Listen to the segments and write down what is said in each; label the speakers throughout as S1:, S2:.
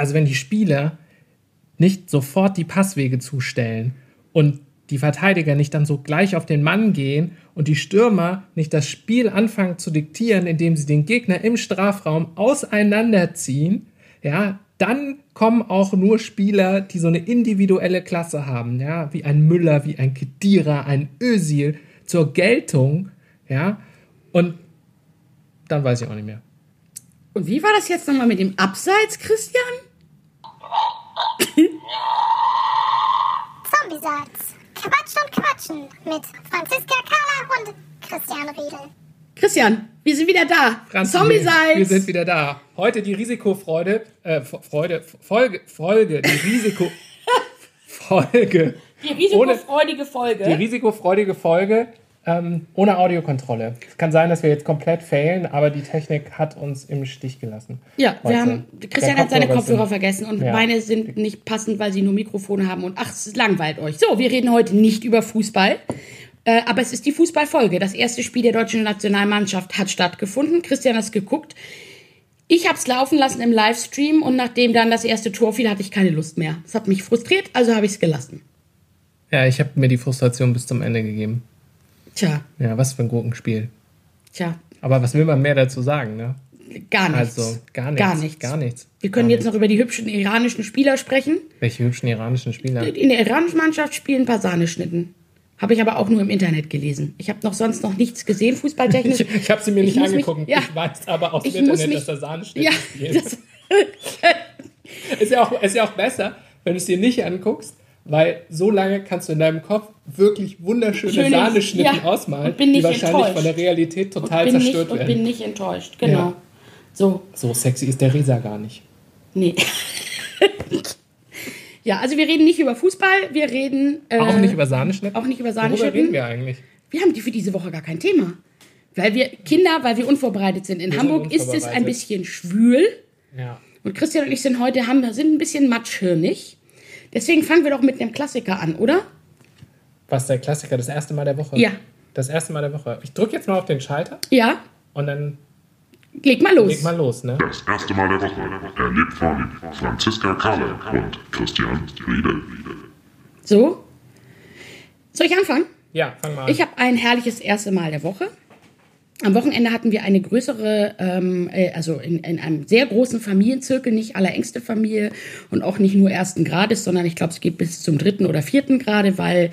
S1: also wenn die Spieler nicht sofort die Passwege zustellen und die Verteidiger nicht dann so gleich auf den Mann gehen und die Stürmer nicht das Spiel anfangen zu diktieren, indem sie den Gegner im Strafraum auseinanderziehen, ja, dann kommen auch nur Spieler, die so eine individuelle Klasse haben, ja, wie ein Müller, wie ein Kedira, ein Özil zur Geltung, ja, und dann weiß ich auch nicht mehr.
S2: Und wie war das jetzt nochmal mit dem Abseits, Christian?
S3: Zombie-Salz. Quatsch und Quatschen mit Franziska Kahler und Christian Riedel.
S2: Christian, wir sind wieder da.
S1: Franz,
S2: Zombie-Salz.
S1: Wir sind wieder da. Heute die Risikofreude, äh, Freude, Folge, Folge, die Risiko, Folge.
S2: Die risikofreudige Folge.
S1: Die risikofreudige Folge ähm, ohne Audiokontrolle. Es kann sein, dass wir jetzt komplett failen, aber die Technik hat uns im Stich gelassen.
S2: ja,
S1: Heute.
S2: wir haben, Christian hat seine Kopfhörer
S1: sind-
S2: vergessen und
S1: Ja.
S2: meine sind nicht passend, weil sie nur Mikrofone haben und ach, es langweilt euch. So, wir reden heute nicht über Fußball. Äh, aber es ist die Fußballfolge. Das erste Spiel der deutschen Nationalmannschaft hat stattgefunden. Christian hat es geguckt. Ich habe es laufen lassen im Livestream und nachdem dann das erste Tor fiel, hatte ich keine Lust mehr. Das hat mich frustriert, also habe ich es gelassen.
S1: Ja, ich habe mir die Frustration bis zum Ende gegeben.
S2: Tja,
S1: Ja, was für ein Gurkenspiel.
S2: tja,
S1: Aber was will man mehr dazu sagen, ne?
S2: gar nichts.
S1: Also, gar nichts.
S2: Gar nichts.
S1: Gar nichts.
S2: Wir können
S1: Gar
S2: jetzt noch über die hübschen iranischen Spieler sprechen.
S1: Welche hübschen iranischen Spieler?
S2: In der iranischen Mannschaft spielen ein paar Sahneschnitten. Habe ich aber auch nur im Internet gelesen. Ich habe noch sonst noch nichts gesehen, fußballtechnisch.
S1: Ich, ich habe sie mir nicht
S2: muss mich-
S1: angeguckt.
S2: ja.
S1: Ich weiß aber aus dem Internet,
S2: mich-
S1: dass da Sahneschnitte
S2: ja, das,
S1: Ist ja, auch, ist ja auch besser, wenn du es dir nicht anguckst, weil so lange kannst du in deinem Kopf wirklich wunderschöne
S2: Schöne-
S1: Sahneschnitten
S2: ja,
S1: ausmalen, die wahrscheinlich
S2: enttäuscht.
S1: von der Realität total
S2: bin nicht,
S1: zerstört
S2: und
S1: werden.
S2: bin nicht enttäuscht. Genau.
S1: Ja.
S2: So,
S1: so sexy ist der Risa gar nicht.
S2: nee. ja, also wir reden nicht über Fußball, wir reden äh,
S1: Auch nicht über Sahneschnitte?
S2: auch nicht über
S1: Worüber
S2: Sahneschnitten.
S1: reden wir eigentlich?
S2: Wir haben die für diese Woche gar kein Thema. Weil wir Kinder, weil wir unvorbereitet sind. In
S1: Wir
S2: Hamburg
S1: sind
S2: ist es ein bisschen schwül.
S1: Ja.
S2: Und Christian und ich sind heute haben, sind ein bisschen matschhirnig. Deswegen fangen wir doch mit einem Klassiker an, oder?
S1: Was der Klassiker, das erste Mal der Woche?
S2: Ja.
S1: Das erste Mal der Woche. Ich drücke jetzt mal auf den Schalter
S2: Ja,
S1: und dann
S2: leg mal los.
S1: leg mal los, ne?
S4: Das erste Mal der Woche erlebt von Franziska Kahle und Christian Riedel.
S2: So. Soll ich anfangen?
S1: Ja, fang mal an.
S2: Ich habe ein herrliches erste Mal der Woche. Am Wochenende hatten wir eine größere, ähm, äh, also in, in einem sehr großen Familienzirkel, nicht allerengste Familie und auch nicht nur ersten Grades, sondern ich glaube, es geht bis zum dritten oder vierten Grade, weil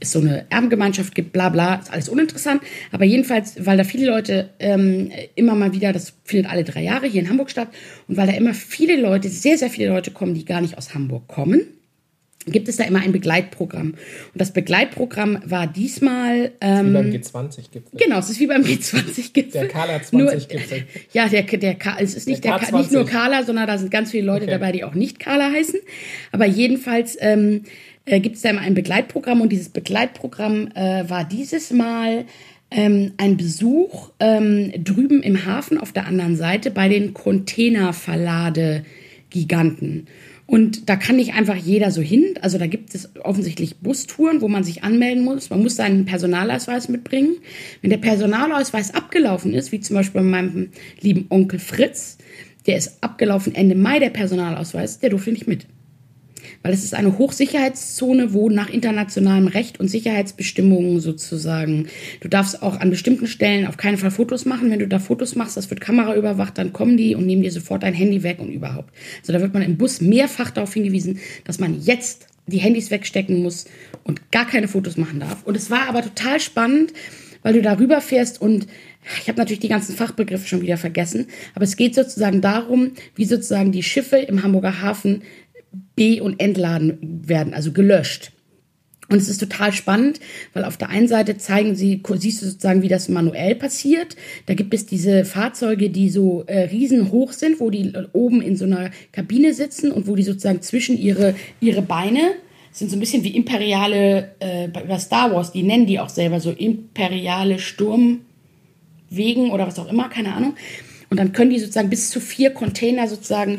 S2: es so eine Erbengemeinschaft gibt, bla bla, ist alles uninteressant. Aber jedenfalls, weil da viele Leute ähm, immer mal wieder, das findet alle drei Jahre hier in Hamburg statt, und weil da immer viele Leute, sehr, sehr viele Leute kommen, die gar nicht aus Hamburg kommen, gibt es da immer ein Begleitprogramm. Und das Begleitprogramm war diesmal ähm,
S1: Wie beim G20-Gipfel.
S2: Genau, es ist wie beim G20-Gipfel.
S1: Der Kala
S2: Nur-
S1: 20-Gipfel.
S2: Ja, der, der, Ka- es ist nicht,
S1: Der
S2: der, Ka- nicht nur
S1: K20.
S2: Carla, sondern da sind ganz viele Leute
S1: Okay.
S2: dabei, die auch nicht Carla heißen. Aber jedenfalls ähm, äh, gibt es da immer ein Begleitprogramm und dieses Begleitprogramm äh, war dieses Mal ähm, ein Besuch ähm, drüben im Hafen auf der anderen Seite bei den Containerverlade-Giganten. Und da kann nicht einfach jeder so hin. Also da gibt es offensichtlich Bustouren, wo man sich anmelden muss. Man muss seinen Personalausweis mitbringen. Wenn der Personalausweis abgelaufen ist, wie zum Beispiel bei meinem lieben Onkel Fritz, der ist abgelaufen Ende Mai, der Personalausweis, der durfte nicht mit. Weil es ist eine Hochsicherheitszone, wo nach internationalem Recht und Sicherheitsbestimmungen sozusagen, du darfst auch an bestimmten Stellen auf keinen Fall Fotos machen. Wenn du da Fotos machst, das wird Kamera überwacht, dann kommen die und nehmen dir sofort dein Handy weg und überhaupt. Also da wird man im Bus mehrfach darauf hingewiesen, dass man jetzt die Handys wegstecken muss und gar keine Fotos machen darf. Und es war aber total spannend, weil du darüber fährst und ich habe natürlich die ganzen Fachbegriffe schon wieder vergessen, aber es geht sozusagen darum, wie sozusagen die Schiffe im Hamburger Hafen be- und entladen werden, also gelöscht. Und es ist total spannend, weil auf der einen Seite zeigen sie, siehst du sozusagen, wie das manuell passiert. Da gibt es diese Fahrzeuge, die so äh, riesenhoch sind, wo die oben in so einer Kabine sitzen und wo die sozusagen zwischen ihre, ihre Beine sind so ein bisschen wie imperiale, äh, bei- Star Wars, die nennen die auch selber so imperiale Sturmwegen oder was auch immer, keine Ahnung. Und dann können die sozusagen bis zu vier Container sozusagen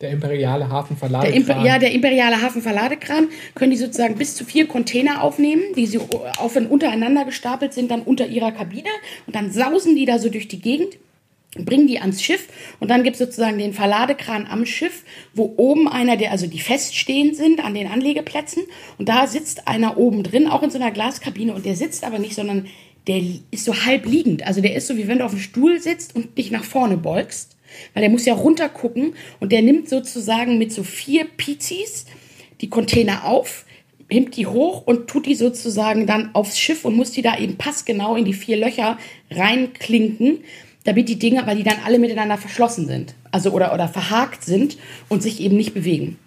S1: Der imperiale
S2: der
S1: Hafenverladekran.
S2: Imper ja, der imperiale Hafenverladekran können die sozusagen bis zu vier Container aufnehmen, die sie auf und untereinander gestapelt sind, dann unter ihrer Kabine und dann sausen die da so durch die Gegend. bringen die ans Schiff und dann gibt es sozusagen den Verladekran am Schiff, wo oben einer, der, also die feststehend sind an den Anlegeplätzen und da sitzt einer oben drin, auch in so einer Glaskabine und der sitzt aber nicht, sondern der ist so halb liegend. Also der ist so, wie wenn du auf dem Stuhl sitzt und dich nach vorne beugst, weil der muss ja runter gucken und der nimmt sozusagen mit so vier Pizis die Container auf, hebt die hoch und tut die sozusagen dann aufs Schiff und muss die da eben passgenau in die vier Löcher reinklinken damit die Dinge, weil die dann alle miteinander verschlossen sind, also oder, oder verhakt sind und sich eben nicht bewegen.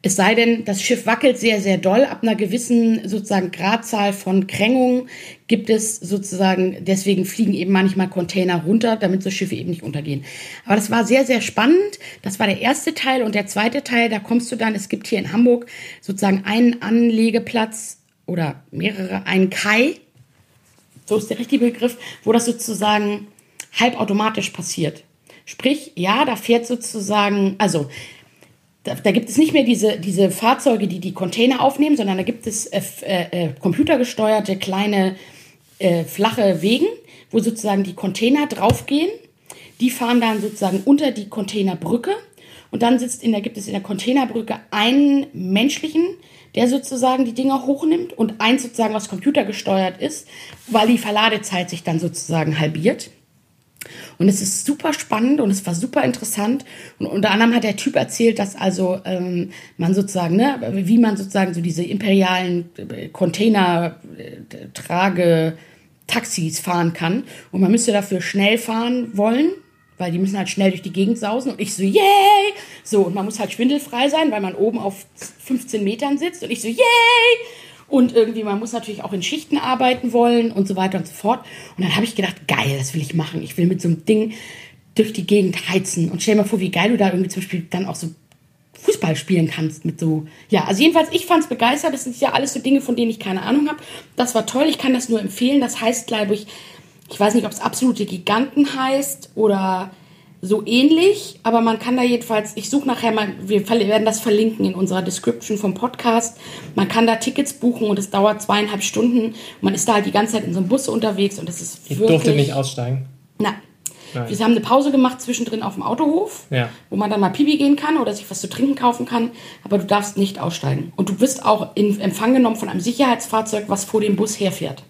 S2: Es sei denn, das Schiff wackelt sehr, sehr doll. Ab einer gewissen sozusagen Gradzahl von Krängung gibt es sozusagen, deswegen fliegen eben manchmal Container runter, damit so Schiffe eben nicht untergehen. Aber das war sehr, sehr spannend. Das war der erste Teil. Und der zweite Teil, da kommst du dann, es gibt hier in Hamburg sozusagen einen Anlegeplatz oder mehrere, einen Kai. So ist der richtige Begriff, wo das sozusagen halbautomatisch passiert. Sprich, ja, da fährt sozusagen, also da, da, gibt es nicht mehr diese, diese Fahrzeuge, die die Container aufnehmen, sondern da gibt es äh, äh, computergesteuerte kleine äh, flache Wegen, wo sozusagen die Container draufgehen. Die fahren dann sozusagen unter die Containerbrücke und dann sitzt in der, gibt es in der Containerbrücke einen menschlichen, der sozusagen die Dinger hochnimmt und eins sozusagen, was computergesteuert ist, weil die Verladezeit sich dann sozusagen halbiert. Und es ist super spannend und es war super interessant. Und unter anderem hat der Typ erzählt, dass also ähm, man sozusagen, ne, wie man sozusagen so diese imperialen äh, Container-Trage- äh, Taxis fahren kann. Und man müsste dafür schnell fahren wollen, weil die müssen halt schnell durch die Gegend sausen. Und ich so, yay! So, und man muss halt schwindelfrei sein, weil man oben auf 15 Metern sitzt. Und ich so, yay! Und irgendwie, man muss natürlich auch in Schichten arbeiten wollen und so weiter und so fort. Und dann habe ich gedacht, geil, das will ich machen. Ich will mit so einem Ding durch die Gegend heizen. Und stell dir mal vor, wie geil du da irgendwie zum Beispiel dann auch so Fußball spielen kannst mit so. Ja, also jedenfalls, ich fand es begeistert. Das sind ja alles so Dinge, von denen ich keine Ahnung habe. Das war toll. Ich kann das nur empfehlen. Das heißt, glaube ich, ich weiß nicht, ob es absolute Giganten heißt oder so ähnlich, aber man kann da jedenfalls, ich suche nachher mal, wir werden das verlinken in unserer Description vom Podcast. Man kann da Tickets buchen und es dauert zweieinhalb Stunden. Man ist da halt die ganze Zeit in so einem Bus unterwegs und das ist
S1: Ich
S2: wirklich...
S1: durfte nicht aussteigen.
S2: Nein.
S1: Nein.
S2: Wir haben eine Pause gemacht zwischendrin auf dem Autohof,
S1: Ja.
S2: wo man dann mal Pipi gehen kann oder sich was zu trinken kaufen kann, aber du darfst nicht aussteigen. Und du wirst auch in Empfang genommen von einem Sicherheitsfahrzeug, was vor dem Bus herfährt.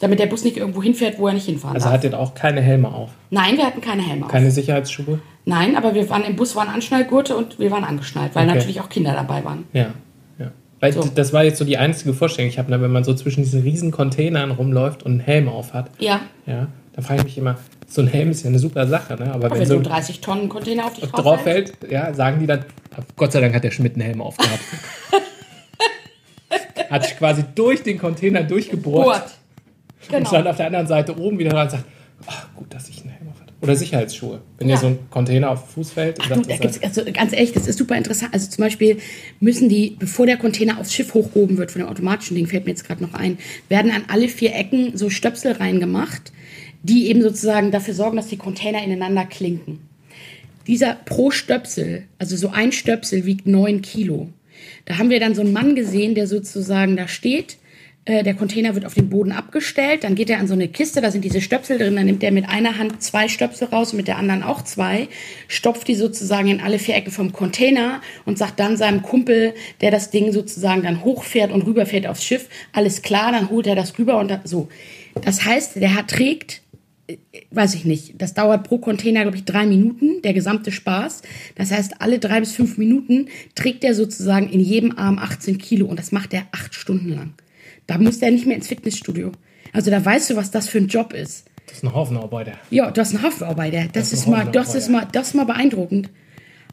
S2: Damit der Bus nicht irgendwo hinfährt, wo er nicht hinfahren
S1: Also
S2: darf.
S1: hattet auch keine Helme auf.
S2: Nein, wir hatten keine Helme auf.
S1: Keine Sicherheitsschuhe?
S2: Nein, aber wir waren im Bus waren Anschnallgurte und wir waren angeschnallt, weil
S1: Okay.
S2: natürlich auch Kinder dabei waren.
S1: Ja. ja. Weil
S2: So.
S1: das war jetzt so die einzige Vorstellung. Ich habe, wenn man so zwischen diesen riesen Containern rumläuft und einen Helm auf hat,
S2: Ja,
S1: ja, dann frage ich mich immer, so ein Helm ist ja eine super Sache, ne? Aber
S2: wenn
S1: wenn
S2: so ein 30 Tonnen Container auf dich
S1: drauf
S2: drauf
S1: fällt, ja, sagen die dann, Gott sei Dank hat der Schmidt einen Helm aufgehabt. hat sich quasi durch den Container durchgebohrt
S2: Bohrt.
S1: Und
S2: Genau.
S1: stand auf der anderen Seite oben wieder dran und sagt, ach, gut, dass ich einen Helm auf hatte. Oder Sicherheitsschuhe. Wenn
S2: Ja.
S1: dir so ein Container auf Fuß fällt,
S2: Ach du, da gibt's, also ganz ehrlich, das ist super interessant. Also zum Beispiel müssen die, bevor der Container aufs Schiff hochgehoben wird von dem automatischen Ding, fällt mir jetzt gerade noch ein, werden an alle vier Ecken so Stöpsel reingemacht, die eben sozusagen dafür sorgen, dass die Container ineinander klinken. Dieser pro Stöpsel, also so ein Stöpsel wiegt neun Kilo. Da haben wir dann so einen Mann gesehen, der sozusagen da steht. Äh, der Container wird auf den Boden abgestellt, dann geht er an so eine Kiste, da sind diese Stöpsel drin, dann nimmt er mit einer Hand zwei Stöpsel raus und mit der anderen auch zwei, stopft die sozusagen in alle vier Ecken vom Container und sagt dann seinem Kumpel, der das Ding sozusagen dann hochfährt und rüberfährt aufs Schiff, alles klar, dann holt er das rüber und da, so. Das heißt, der hat, trägt weiß ich nicht, das dauert pro Container, glaube ich, drei Minuten, der gesamte Spaß. Das heißt, alle drei bis fünf Minuten trägt er sozusagen in jedem Arm 18 Kilo und das macht er acht Stunden lang. Da muss der nicht mehr ins Fitnessstudio. Also da weißt du, was das für ein Job ist.
S1: das ist ein Haufenarbeiter.
S2: Ja, du hast einen Haftarbeit, das,
S1: Das ist
S2: mal, das ist mal, das ist mal beeindruckend.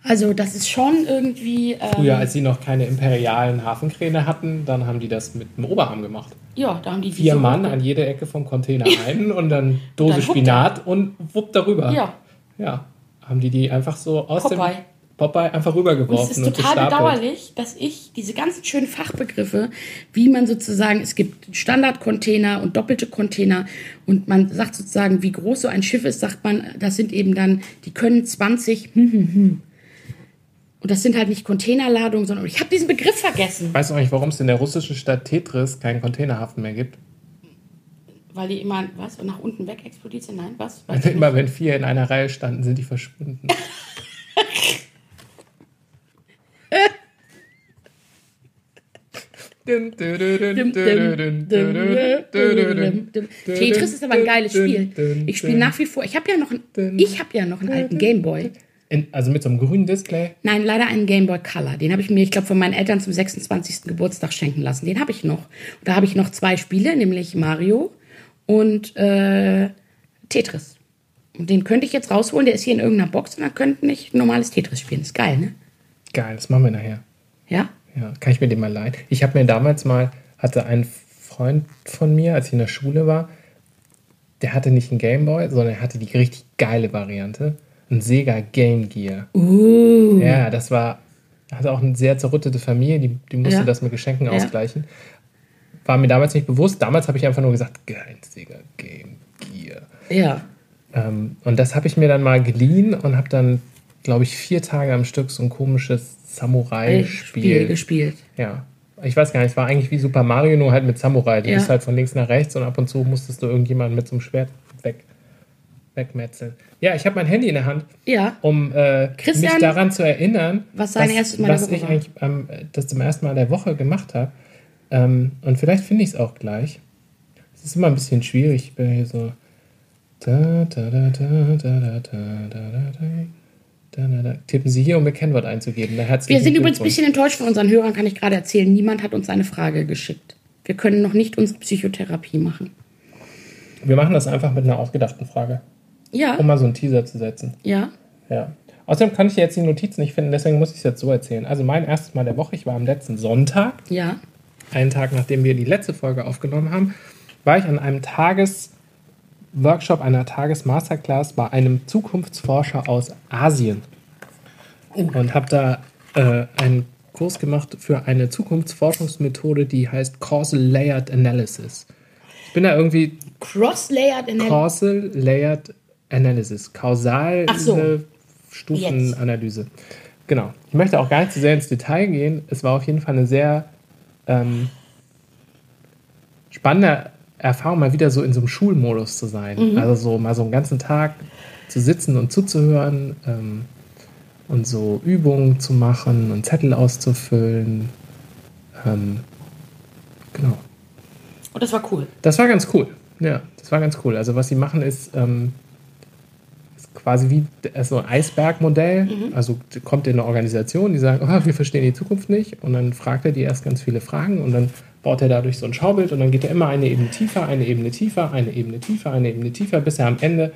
S2: Also das ist schon irgendwie, ähm,
S1: Früher, als sie noch keine imperialen Hafenkräne hatten, dann haben die das mit dem Oberarm gemacht.
S2: ja, da haben die
S1: Vier Mann an jede Ecke vom Container ein und dann Dose
S2: Dann
S1: Spinat und wupp darüber.
S2: Ja.
S1: Ja. Haben die die einfach so aus
S2: Popeye.
S1: dem Popeye einfach
S2: Und
S1: rübergeworfen
S2: es ist
S1: und,
S2: total bedauerlich, dass ich diese ganzen schönen Fachbegriffe, wie man sozusagen, es gibt Standardcontainer und doppelte Container und man sagt sozusagen, wie groß so ein Schiff ist, sagt man, das sind eben dann, die können 20, hm, hm, hm. Und das sind halt nicht Containerladungen, sondern ich habe diesen Begriff vergessen.
S1: Weißt du eigentlich, warum es in der russischen Stadt Tetris keinen Containerhafen mehr gibt?
S2: Weil die immer, was, nach unten weg explodiert sind? Nein, was? Ich nicht.
S1: Immer wenn vier in einer Reihe standen, sind die verschwunden.
S2: Tetris ist aber ein geiles Spiel. Ich spiele nach wie vor. Ich habe ja noch einen, ich habe ja noch einen alten Gameboy.
S1: Also mit so einem grünen Display.
S2: Nein, leider einen Gameboy Color. Den habe ich mir, ich glaube, von meinen Eltern zum 26. Geburtstag schenken lassen. Den habe ich noch. Und da habe ich noch zwei Spiele, nämlich Mario und äh, Tetris. Und den könnte ich jetzt rausholen. Der ist hier in irgendeiner Box und dann könnte ich normales Tetris spielen. Ist geil, ne?
S1: Geil, das machen wir nachher.
S2: Ja?
S1: Ja, kann ich mir den mal leihen? Ich habe mir damals mal, hatte ein Freund von mir, als ich in der Schule war, der hatte nicht einen Gameboy, sondern er hatte die richtig geile Variante. Ein Sega Game Gear.
S2: Uh.
S1: Ja, das war, hatte auch eine sehr zerrüttete Familie, die, die musste
S2: Ja.
S1: das mit Geschenken
S2: Ja.
S1: ausgleichen. War mir damals nicht bewusst. Damals habe ich einfach nur gesagt, geil, Sega Game Gear.
S2: Ja.
S1: Ähm, und das habe ich mir dann mal geliehen und habe dann, glaube ich, vier Tage am Stück so ein komisches
S2: Spiel
S1: Samurai-Spiel.
S2: gespielt.
S1: Ja. Ich weiß gar nicht, es war eigentlich wie Super Mario, nur halt mit Samurai. Du
S2: Ja.
S1: bist halt von links nach rechts und ab und zu musstest du irgendjemanden mit so einem Schwert weg, wegmetzeln. Ja, ich habe mein Handy in der Hand,
S2: Ja.
S1: um äh, mich daran zu erinnern,
S2: was
S1: was
S2: Woche
S1: ich
S2: war.
S1: eigentlich ähm, das zum ersten Mal der Woche gemacht habe. Ähm, und vielleicht finde ich es auch gleich. Es ist immer ein bisschen schwierig. Ich bin hier so. Da, da, da, da, da, da, da, da, da, da. Da, da. Tippen Sie hier, um Ihr Kennwort einzugeben.
S2: Wir sind übrigens ein bisschen enttäuscht von unseren Hörern, kann ich gerade erzählen. Niemand hat uns eine Frage geschickt. Wir können noch nicht unsere Psychotherapie machen.
S1: Wir machen das einfach mit einer ausgedachten Frage,
S2: Ja,
S1: um mal so einen Teaser zu setzen.
S2: ja.
S1: Ja. Außerdem kann ich jetzt die Notizen nicht finden, deswegen muss ich es jetzt so erzählen. Also mein erstes Mal der Woche, ich war am letzten Sonntag,
S2: Ja.
S1: einen Tag nachdem wir die letzte Folge aufgenommen haben, war ich an einem Tagesworkshop, einer Tagesmasterclass bei einem Zukunftsforscher aus Asien. Und habe da äh, einen Kurs gemacht für eine Zukunftsforschungsmethode, die heißt Causal Layered Analysis. Ich bin da irgendwie
S2: Cross-layered in
S1: Causal Layered Analysis. Kausal
S2: so.
S1: Stufenanalyse. Genau. Ich möchte auch gar nicht zu sehr ins Detail gehen. Es war auf jeden Fall eine sehr ähm, spannende Erfahrung, mal wieder so in so einem Schulmodus zu sein. Also so mal so einen ganzen Tag zu sitzen und zuzuhören ähm, und so Übungen zu machen und Zettel auszufüllen. Ähm, genau.
S2: Und das war cool.
S1: Das war ganz cool. Ja, das war ganz cool. Also was sie machen ist, ähm, ist quasi wie so ein Eisbergmodell. Also kommt in eine Organisation, die sagen, oh, wir verstehen die Zukunft nicht. Und dann fragt er die erst ganz viele Fragen und dann baut er dadurch so ein Schaubild und dann geht er immer eine Ebene tiefer, eine Ebene tiefer, eine Ebene tiefer, eine Ebene tiefer, bis er am Ende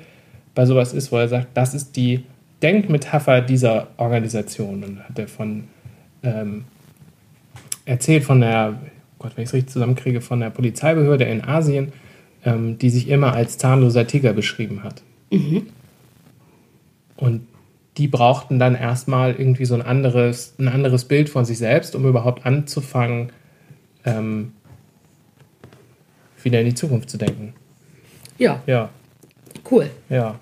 S1: bei sowas ist, wo er sagt, das ist die Denkmetapher dieser Organisation. Und hat er von ähm, erzählt von der, Gott, wenn ich es richtig zusammenkriege, von der Polizeibehörde in Asien, ähm, die sich immer als zahnloser Tiger beschrieben hat. Und die brauchten dann erstmal irgendwie so ein anderes, ein anderes Bild von sich selbst, um überhaupt anzufangen, ähm, wieder in die Zukunft zu denken.
S2: Ja,
S1: Ja,
S2: cool.
S1: ja.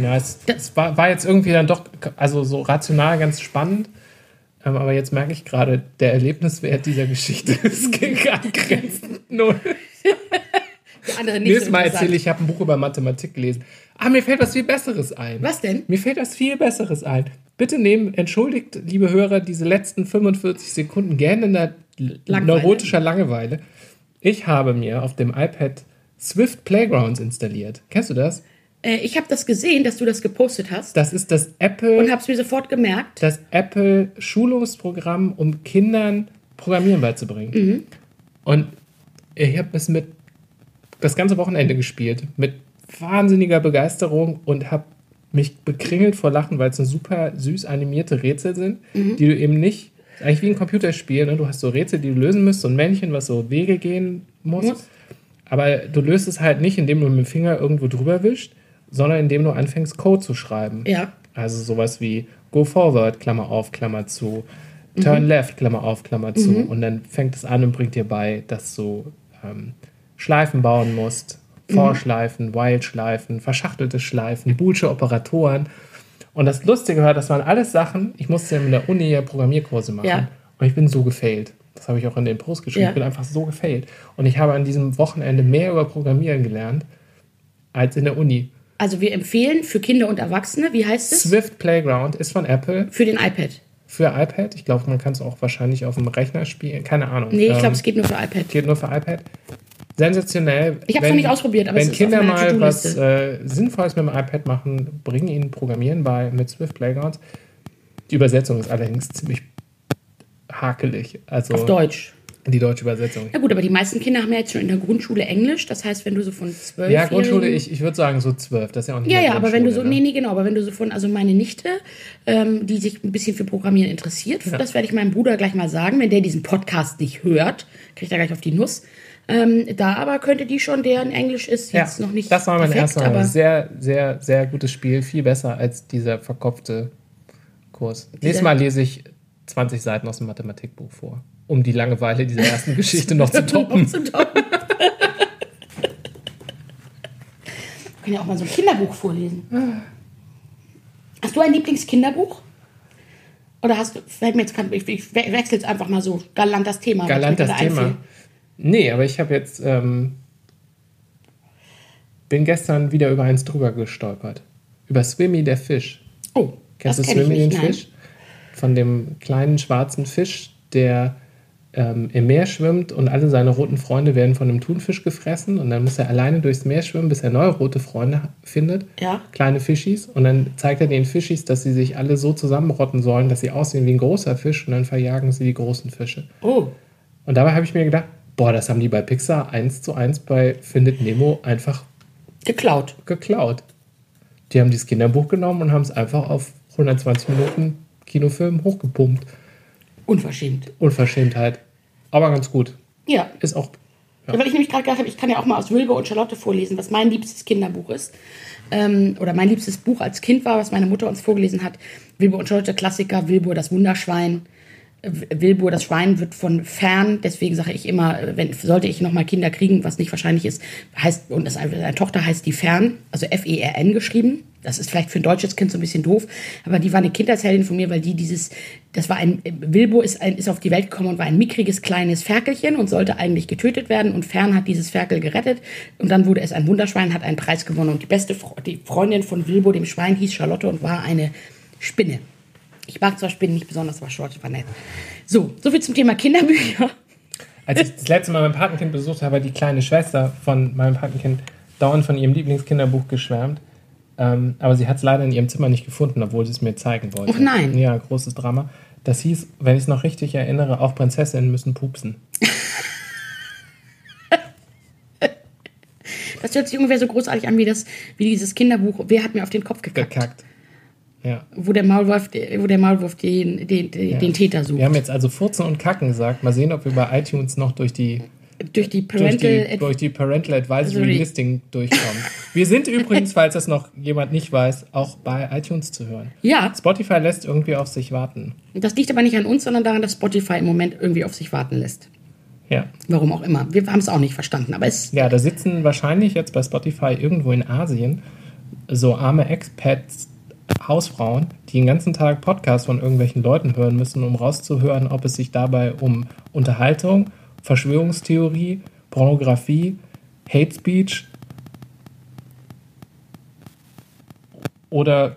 S1: Ja, es, es war, war jetzt irgendwie dann doch, also so rational ganz spannend. Ähm, aber jetzt merke ich gerade, der Erlebniswert dieser Geschichte ist angrenzend null.
S2: Die andere nicht
S1: Nächstes
S2: so
S1: Mal erzähle ich, ich habe ein Buch über Mathematik gelesen. Ah, mir fällt was viel Besseres ein.
S2: Was denn?
S1: Mir fällt was viel Besseres ein. Bitte nehmen, entschuldigt, liebe Hörer, diese letzten 45 Sekunden gähnender
S2: Langeweile.
S1: neurotischer Langeweile. Ich habe mir auf dem iPad Swift Playgrounds installiert. Kennst du das?
S2: Äh, ich habe das gesehen, dass du das gepostet hast
S1: Das ist das Apple,
S2: und habe es mir sofort gemerkt.
S1: das Apple Schulungsprogramm, um Kindern Programmieren beizubringen. Und ich habe es mit das ganze Wochenende gespielt mit wahnsinniger Begeisterung und habe mich bekringelt vor Lachen, weil es so super süß animierte Rätsel sind, die du eben nicht, eigentlich wie ein Computerspiel, ne? du hast so Rätsel, die du lösen musst, so ein Männchen, was so Wege gehen muss.
S2: Muss.
S1: Aber du löst es halt nicht, indem du mit dem Finger irgendwo drüber wischst, sondern indem du anfängst, Code zu schreiben.
S2: Ja.
S1: Also sowas wie Go Forward, Klammer auf, Klammer zu, Turn Left, Klammer auf, Klammer zu. Und dann fängt es an und bringt dir bei, dass du ähm, Schleifen bauen musst. Vorschleifen, While-Schleifen, verschachtelte Schleifen, Boolsche Operatoren. Und das Lustige war, das waren alles Sachen, ich musste in der Uni ja Programmierkurse machen.
S2: Ja.
S1: Und ich bin so gefailt. Das habe ich auch in den Post geschrieben.
S2: Ja.
S1: Ich bin einfach so gefailt. Und ich habe an diesem Wochenende mehr über Programmieren gelernt als in der Uni.
S2: Also wir empfehlen für Kinder und Erwachsene, wie heißt es?
S1: Swift Playground ist von Apple
S2: Für den iPad.
S1: für iPad. Ich glaube, man kann es auch wahrscheinlich auf dem Rechner spielen. Keine Ahnung.
S2: Nee, ich
S1: Ähm,
S2: glaube, es geht nur für iPad.
S1: geht nur für iPad. Sensationell.
S2: Ich hab's
S1: Wenn-
S2: noch nicht ausprobiert, aber
S1: wenn
S2: es ist
S1: Kinder mal was äh, Sinnvolles mit dem iPad machen, bringen ihnen Programmieren bei mit Swift Playgrounds. Die Übersetzung ist allerdings ziemlich hakelig. Also
S2: Auf Deutsch.
S1: die deutsche Übersetzung.
S2: Na gut, aber die meisten Kinder haben ja jetzt schon in der Grundschule Englisch. Das heißt, wenn du so von zwölf
S1: Ja, Grundschule, ich, ich würde sagen so zwölf. Das ist ja auch nicht
S2: Ja, ja, aber wenn du so,
S1: Grundschule,
S2: nee,
S1: ne?
S2: nee, genau, aber wenn du so von, also meine Nichte, ähm, die sich ein bisschen für Programmieren interessiert, das werde ich meinem Bruder gleich mal sagen, wenn der diesen Podcast nicht hört, kriegt er gleich auf die Nuss. Ähm, da aber könnte die schon, deren Englisch ist
S1: Ja,
S2: jetzt noch nicht
S1: das war mein
S2: perfekt,
S1: erster
S2: aber
S1: sehr, sehr, sehr gutes Spiel. Viel besser als dieser verkopfte Kurs. Nächstes Mal lese ich 20 Seiten aus dem Mathematikbuch vor, um die Langeweile dieser ersten Geschichte noch zu toppen.
S2: zu toppen. Wir können ja auch mal so ein Kinderbuch vorlesen. Hast du ein Lieblingskinderbuch? Oder hast du, fällt mir jetzt kein, ich, ich wechsle jetzt einfach mal so galant das Thema.
S1: Galant das Thema.
S2: einfiel.
S1: Nee, aber ich habe jetzt, ähm, bin gestern wieder über eins drüber gestolpert. Über Swimmy, der Fisch.
S2: Oh,
S1: Kennst du
S2: kenn
S1: Swimmy, den
S2: nicht, nein.
S1: Fisch? Von dem kleinen schwarzen Fisch, der ähm, im Meer schwimmt und alle seine roten Freunde werden von einem Thunfisch gefressen und dann muss er alleine durchs Meer schwimmen, bis er neue rote Freunde findet.
S2: Ja.
S1: Kleine Fischis. Und dann zeigt er den Fischis, dass sie sich alle so zusammenrotten sollen, dass sie aussehen wie ein großer Fisch und dann verjagen sie die großen Fische.
S2: Oh,
S1: Und dabei habe ich mir gedacht, boah, das haben die bei Pixar eins zu eins bei Findet Nemo einfach
S2: geklaut.
S1: geklaut. Die haben dieses Kinderbuch genommen und haben es einfach auf 120 Minuten Kinofilm hochgepumpt.
S2: Unverschämt.
S1: Unverschämtheit. Aber ganz gut.
S2: Ja.
S1: Ist auch.
S2: Ja. Weil ich nämlich gerade gedacht habe, ich kann ja auch mal aus Wilbur und Charlotte vorlesen, was mein liebstes Kinderbuch ist. Ähm, oder mein liebstes Buch als Kind war, was meine Mutter uns vorgelesen hat. Wilbur und Charlotte Klassiker, Wilbur das Wunderschwein. Wilbur das Schwein wird von fern, deswegen sage ich immer, wenn, sollte ich nochmal Kinder kriegen, was nicht wahrscheinlich ist, heißt, und das, eine Tochter heißt die Fern, also F-E-R-N geschrieben. Das ist vielleicht für ein deutsches Kind so ein bisschen doof, aber die war eine Kindheitsheldin von mir, weil die dieses, das war ein, Wilbur ist, ein, ist auf die Welt gekommen und war ein mickriges kleines Ferkelchen und sollte eigentlich getötet werden und Fern hat dieses Ferkel gerettet und dann wurde es ein Wunderschwein, hat einen Preis gewonnen und die beste, die Freundin von Wilbur, dem Schwein, hieß Charlotte und war eine Spinne. Ich mag zwar Spinnen nicht besonders, aber Charlotte war nett. So, soviel zum Thema Kinderbücher.
S1: Als ich das letzte Mal mein Patenkind besucht habe, hat die kleine Schwester von meinem Patenkind dauernd von ihrem Lieblingskinderbuch geschwärmt. Ähm, aber sie hat es leider in ihrem Zimmer nicht gefunden, obwohl sie es mir zeigen wollte.
S2: Och nein.
S1: Ja, großes Drama. Das hieß, wenn ich es noch richtig erinnere, auch Prinzessinnen müssen pupsen.
S2: Das hört sich ungefähr so großartig an wie, das, wie dieses Kinderbuch Wer hat mir auf den Kopf gekackt?
S1: Gekackt. Ja.
S2: Wo der Maulwurf, wo der Maulwurf den, den, den, den Täter sucht.
S1: Wir haben jetzt also Furzen und Kacken gesagt. Mal sehen, ob wir bei iTunes noch durch die,
S2: durch die
S1: durch
S2: Parental
S1: die, durch die Parental Advisory
S2: Sorry.
S1: Listing durchkommen. Wir sind übrigens, falls das noch jemand nicht weiß, auch bei iTunes zu hören.
S2: Ja,
S1: Spotify lässt irgendwie auf sich warten.
S2: das liegt aber nicht an uns, sondern daran, dass Spotify im Moment irgendwie auf sich warten lässt.
S1: Ja.
S2: Warum auch immer. Wir haben es auch nicht verstanden, aber es
S1: Ja, da sitzen wahrscheinlich jetzt bei Spotify irgendwo in Asien so arme Expats, Hausfrauen, die den ganzen Tag Podcasts von irgendwelchen Leuten hören müssen, um rauszuhören, ob es sich dabei um Unterhaltung, Verschwörungstheorie, Pornografie, Hate Speech oder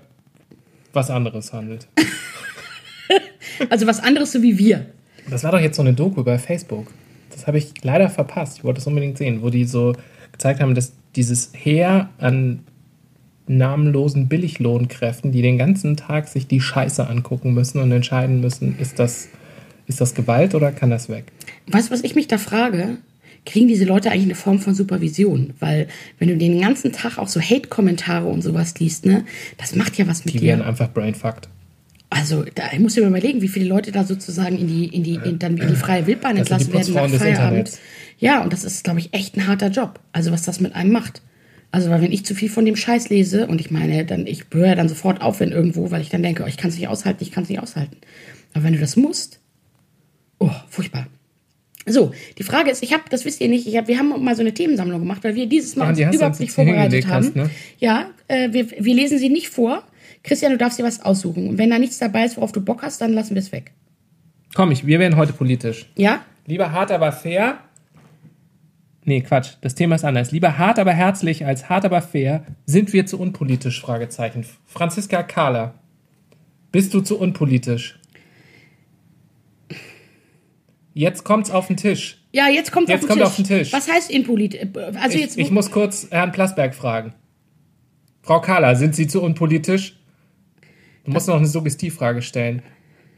S1: was anderes handelt.
S2: also was anderes so wie wir.
S1: Das war doch jetzt so eine Doku bei Facebook. Das habe ich leider verpasst. Ich wollte es unbedingt sehen, wo die so gezeigt haben, dass dieses Heer an namenlosen Billiglohnkräften, die den ganzen Tag sich die Scheiße angucken müssen und entscheiden müssen, ist das, ist das Gewalt oder kann das weg?
S2: Weißt du, was ich mich da frage? Kriegen diese Leute eigentlich eine Form von Supervision? Weil, wenn du den ganzen Tag auch so Hate-Kommentare und sowas liest, ne, das macht ja was mit
S1: Die
S2: dir.
S1: werden einfach brainfucked.
S2: Also, da ich muss mir mal überlegen, wie viele Leute da sozusagen in die, in die, in, dann in die freie Wildbahn
S1: die
S2: entlassen werden nach Feierabend. Ja, und das ist, glaube ich, echt ein harter Job. Also, was das mit einem macht. Also, weil wenn ich zu viel von dem Scheiß lese und ich meine, dann, ich höre ja dann sofort auf, wenn irgendwo, weil ich dann denke, oh, ich kann es nicht aushalten, ich kann es nicht aushalten. Aber wenn du das musst, oh, furchtbar. So, die Frage ist, ich habe, das wisst ihr nicht, ich hab, wir haben mal so eine Themensammlung gemacht, weil wir dieses Mal
S1: Ah,
S2: uns überhaupt nicht vorbereitet haben.
S1: hast, ne?
S2: Ja, äh, wir, wir lesen sie nicht vor. Christian, du darfst dir was aussuchen. Und wenn da nichts dabei ist, worauf du Bock hast, dann lassen wir es weg.
S1: Komm, ich, wir werden heute politisch.
S2: Ja?
S1: Lieber hart, aber fair. Nee, Quatsch. Das Thema ist anders. Lieber hart, aber herzlich als hart, aber fair. Sind wir zu unpolitisch? Fragezeichen. Franziska Kahler. Bist du zu unpolitisch? Jetzt kommt's auf den Tisch.
S2: Ja, jetzt kommt
S1: Jetzt
S2: auf, den
S1: kommt
S2: Tisch.
S1: auf den Tisch.
S2: Was heißt impolitisch? Also
S1: Ich,
S2: jetzt
S1: ich muss kurz Herrn Plasberg fragen. Frau Kahler, sind Sie zu unpolitisch? Du musst noch eine Suggestivfrage stellen.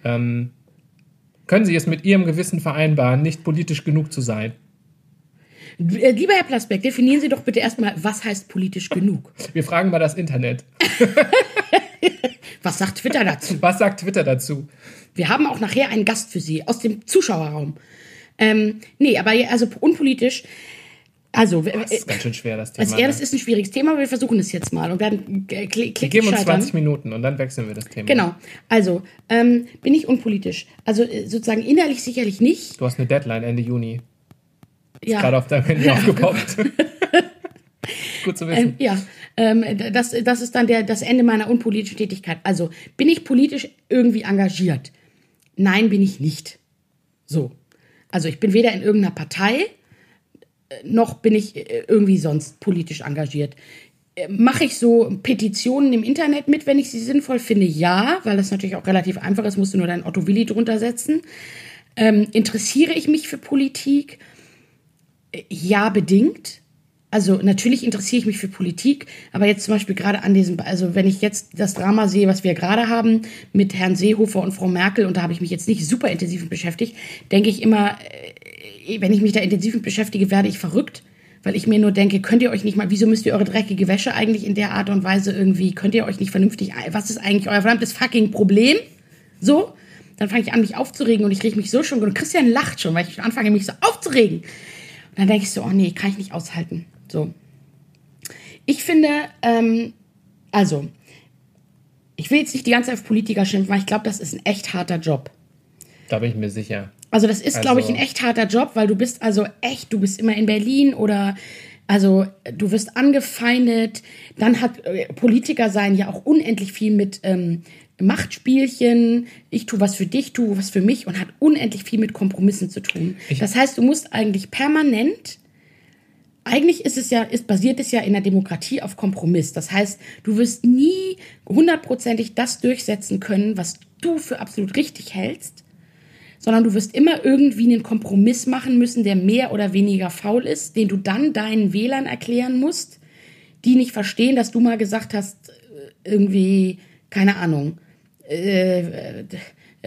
S1: Ähm, können Sie es mit Ihrem Gewissen vereinbaren, nicht politisch genug zu sein?
S2: Äh, Lieber Herr Plasberg, definieren Sie doch bitte erstmal, was heißt politisch genug?
S1: Wir fragen mal das Internet.
S2: Was sagt Twitter dazu?
S1: Was sagt Twitter dazu?
S2: Wir haben auch nachher einen Gast für Sie aus dem Zuschauerraum. Ähm, nee, aber also unpolitisch. Also, äh,
S1: Das ist ganz schön schwer, das Thema.
S2: also ja, das
S1: ne?
S2: ist ein schwieriges Thema, aber wir versuchen es jetzt mal und werden äh, kli-
S1: Wir geben uns
S2: scheitern.
S1: 20 Minuten und dann wechseln wir das Thema.
S2: Genau. Also, ähm, bin ich unpolitisch? Also, äh, sozusagen innerlich sicherlich nicht.
S1: Du hast eine Deadline Ende Juni.
S2: Ja.
S1: Gerade auf deinem Handy aufgepoppt. Gut zu wissen.
S2: Ähm, ja, ähm, das, das ist dann der, das Ende meiner unpolitischen Tätigkeit. Also, bin ich politisch irgendwie engagiert? Nein, bin ich nicht. So. Also, ich bin weder in irgendeiner Partei, äh, noch bin ich äh, irgendwie sonst politisch engagiert. Äh, Mache ich so Petitionen im Internet mit, wenn ich sie sinnvoll finde? Ja, weil das natürlich auch relativ einfach ist, musst du nur dein Otto Willi drunter setzen. Ähm, interessiere ich mich für Politik? Ja, bedingt. Also natürlich interessiere ich mich für Politik, aber jetzt zum Beispiel gerade an diesem, also wenn ich jetzt das Drama sehe, was wir gerade haben mit Herrn Seehofer und Frau Merkel, und da habe ich mich jetzt nicht super intensiv mit beschäftigt, denke ich immer, äh, wenn ich mich da intensiv mit beschäftige, werde ich verrückt, weil ich mir nur denke, könnt ihr euch nicht mal, wieso müsst ihr eure dreckige Wäsche eigentlich in der Art und Weise irgendwie, könnt ihr euch nicht vernünftig, was ist eigentlich euer verdammtes fucking Problem? So, dann fange ich an, mich aufzuregen und ich reg mich so schon, und Christian lacht schon, weil ich anfange, mich so aufzuregen. Und dann denke ich so, oh nee, kann ich nicht aushalten. So. Ich finde, ähm, also, ich will jetzt nicht die ganze Zeit auf Politiker schimpfen, weil ich glaube, das ist ein echt harter Job.
S1: Da bin ich mir sicher.
S2: Also das ist, glaube ich,
S1: Also-
S2: ein echt harter Job, weil du bist also echt, du bist immer in Berlin oder also du wirst angefeindet. Dann hat äh, Politiker sein ja auch unendlich viel mit ähm, Machtspielchen. Ich tu was für dich, tu was für mich und hat unendlich viel mit Kompromissen zu tun.
S1: Ich-
S2: das heißt, du musst eigentlich permanent eigentlich ist es ja, ist, basiert es ja in der Demokratie auf Kompromiss. Das heißt, du wirst nie hundertprozentig das durchsetzen können, was du für absolut richtig hältst, sondern du wirst immer irgendwie einen Kompromiss machen müssen, der mehr oder weniger faul ist, den du dann deinen Wählern erklären musst, die nicht verstehen, dass du mal gesagt hast, äh, irgendwie, keine Ahnung, äh,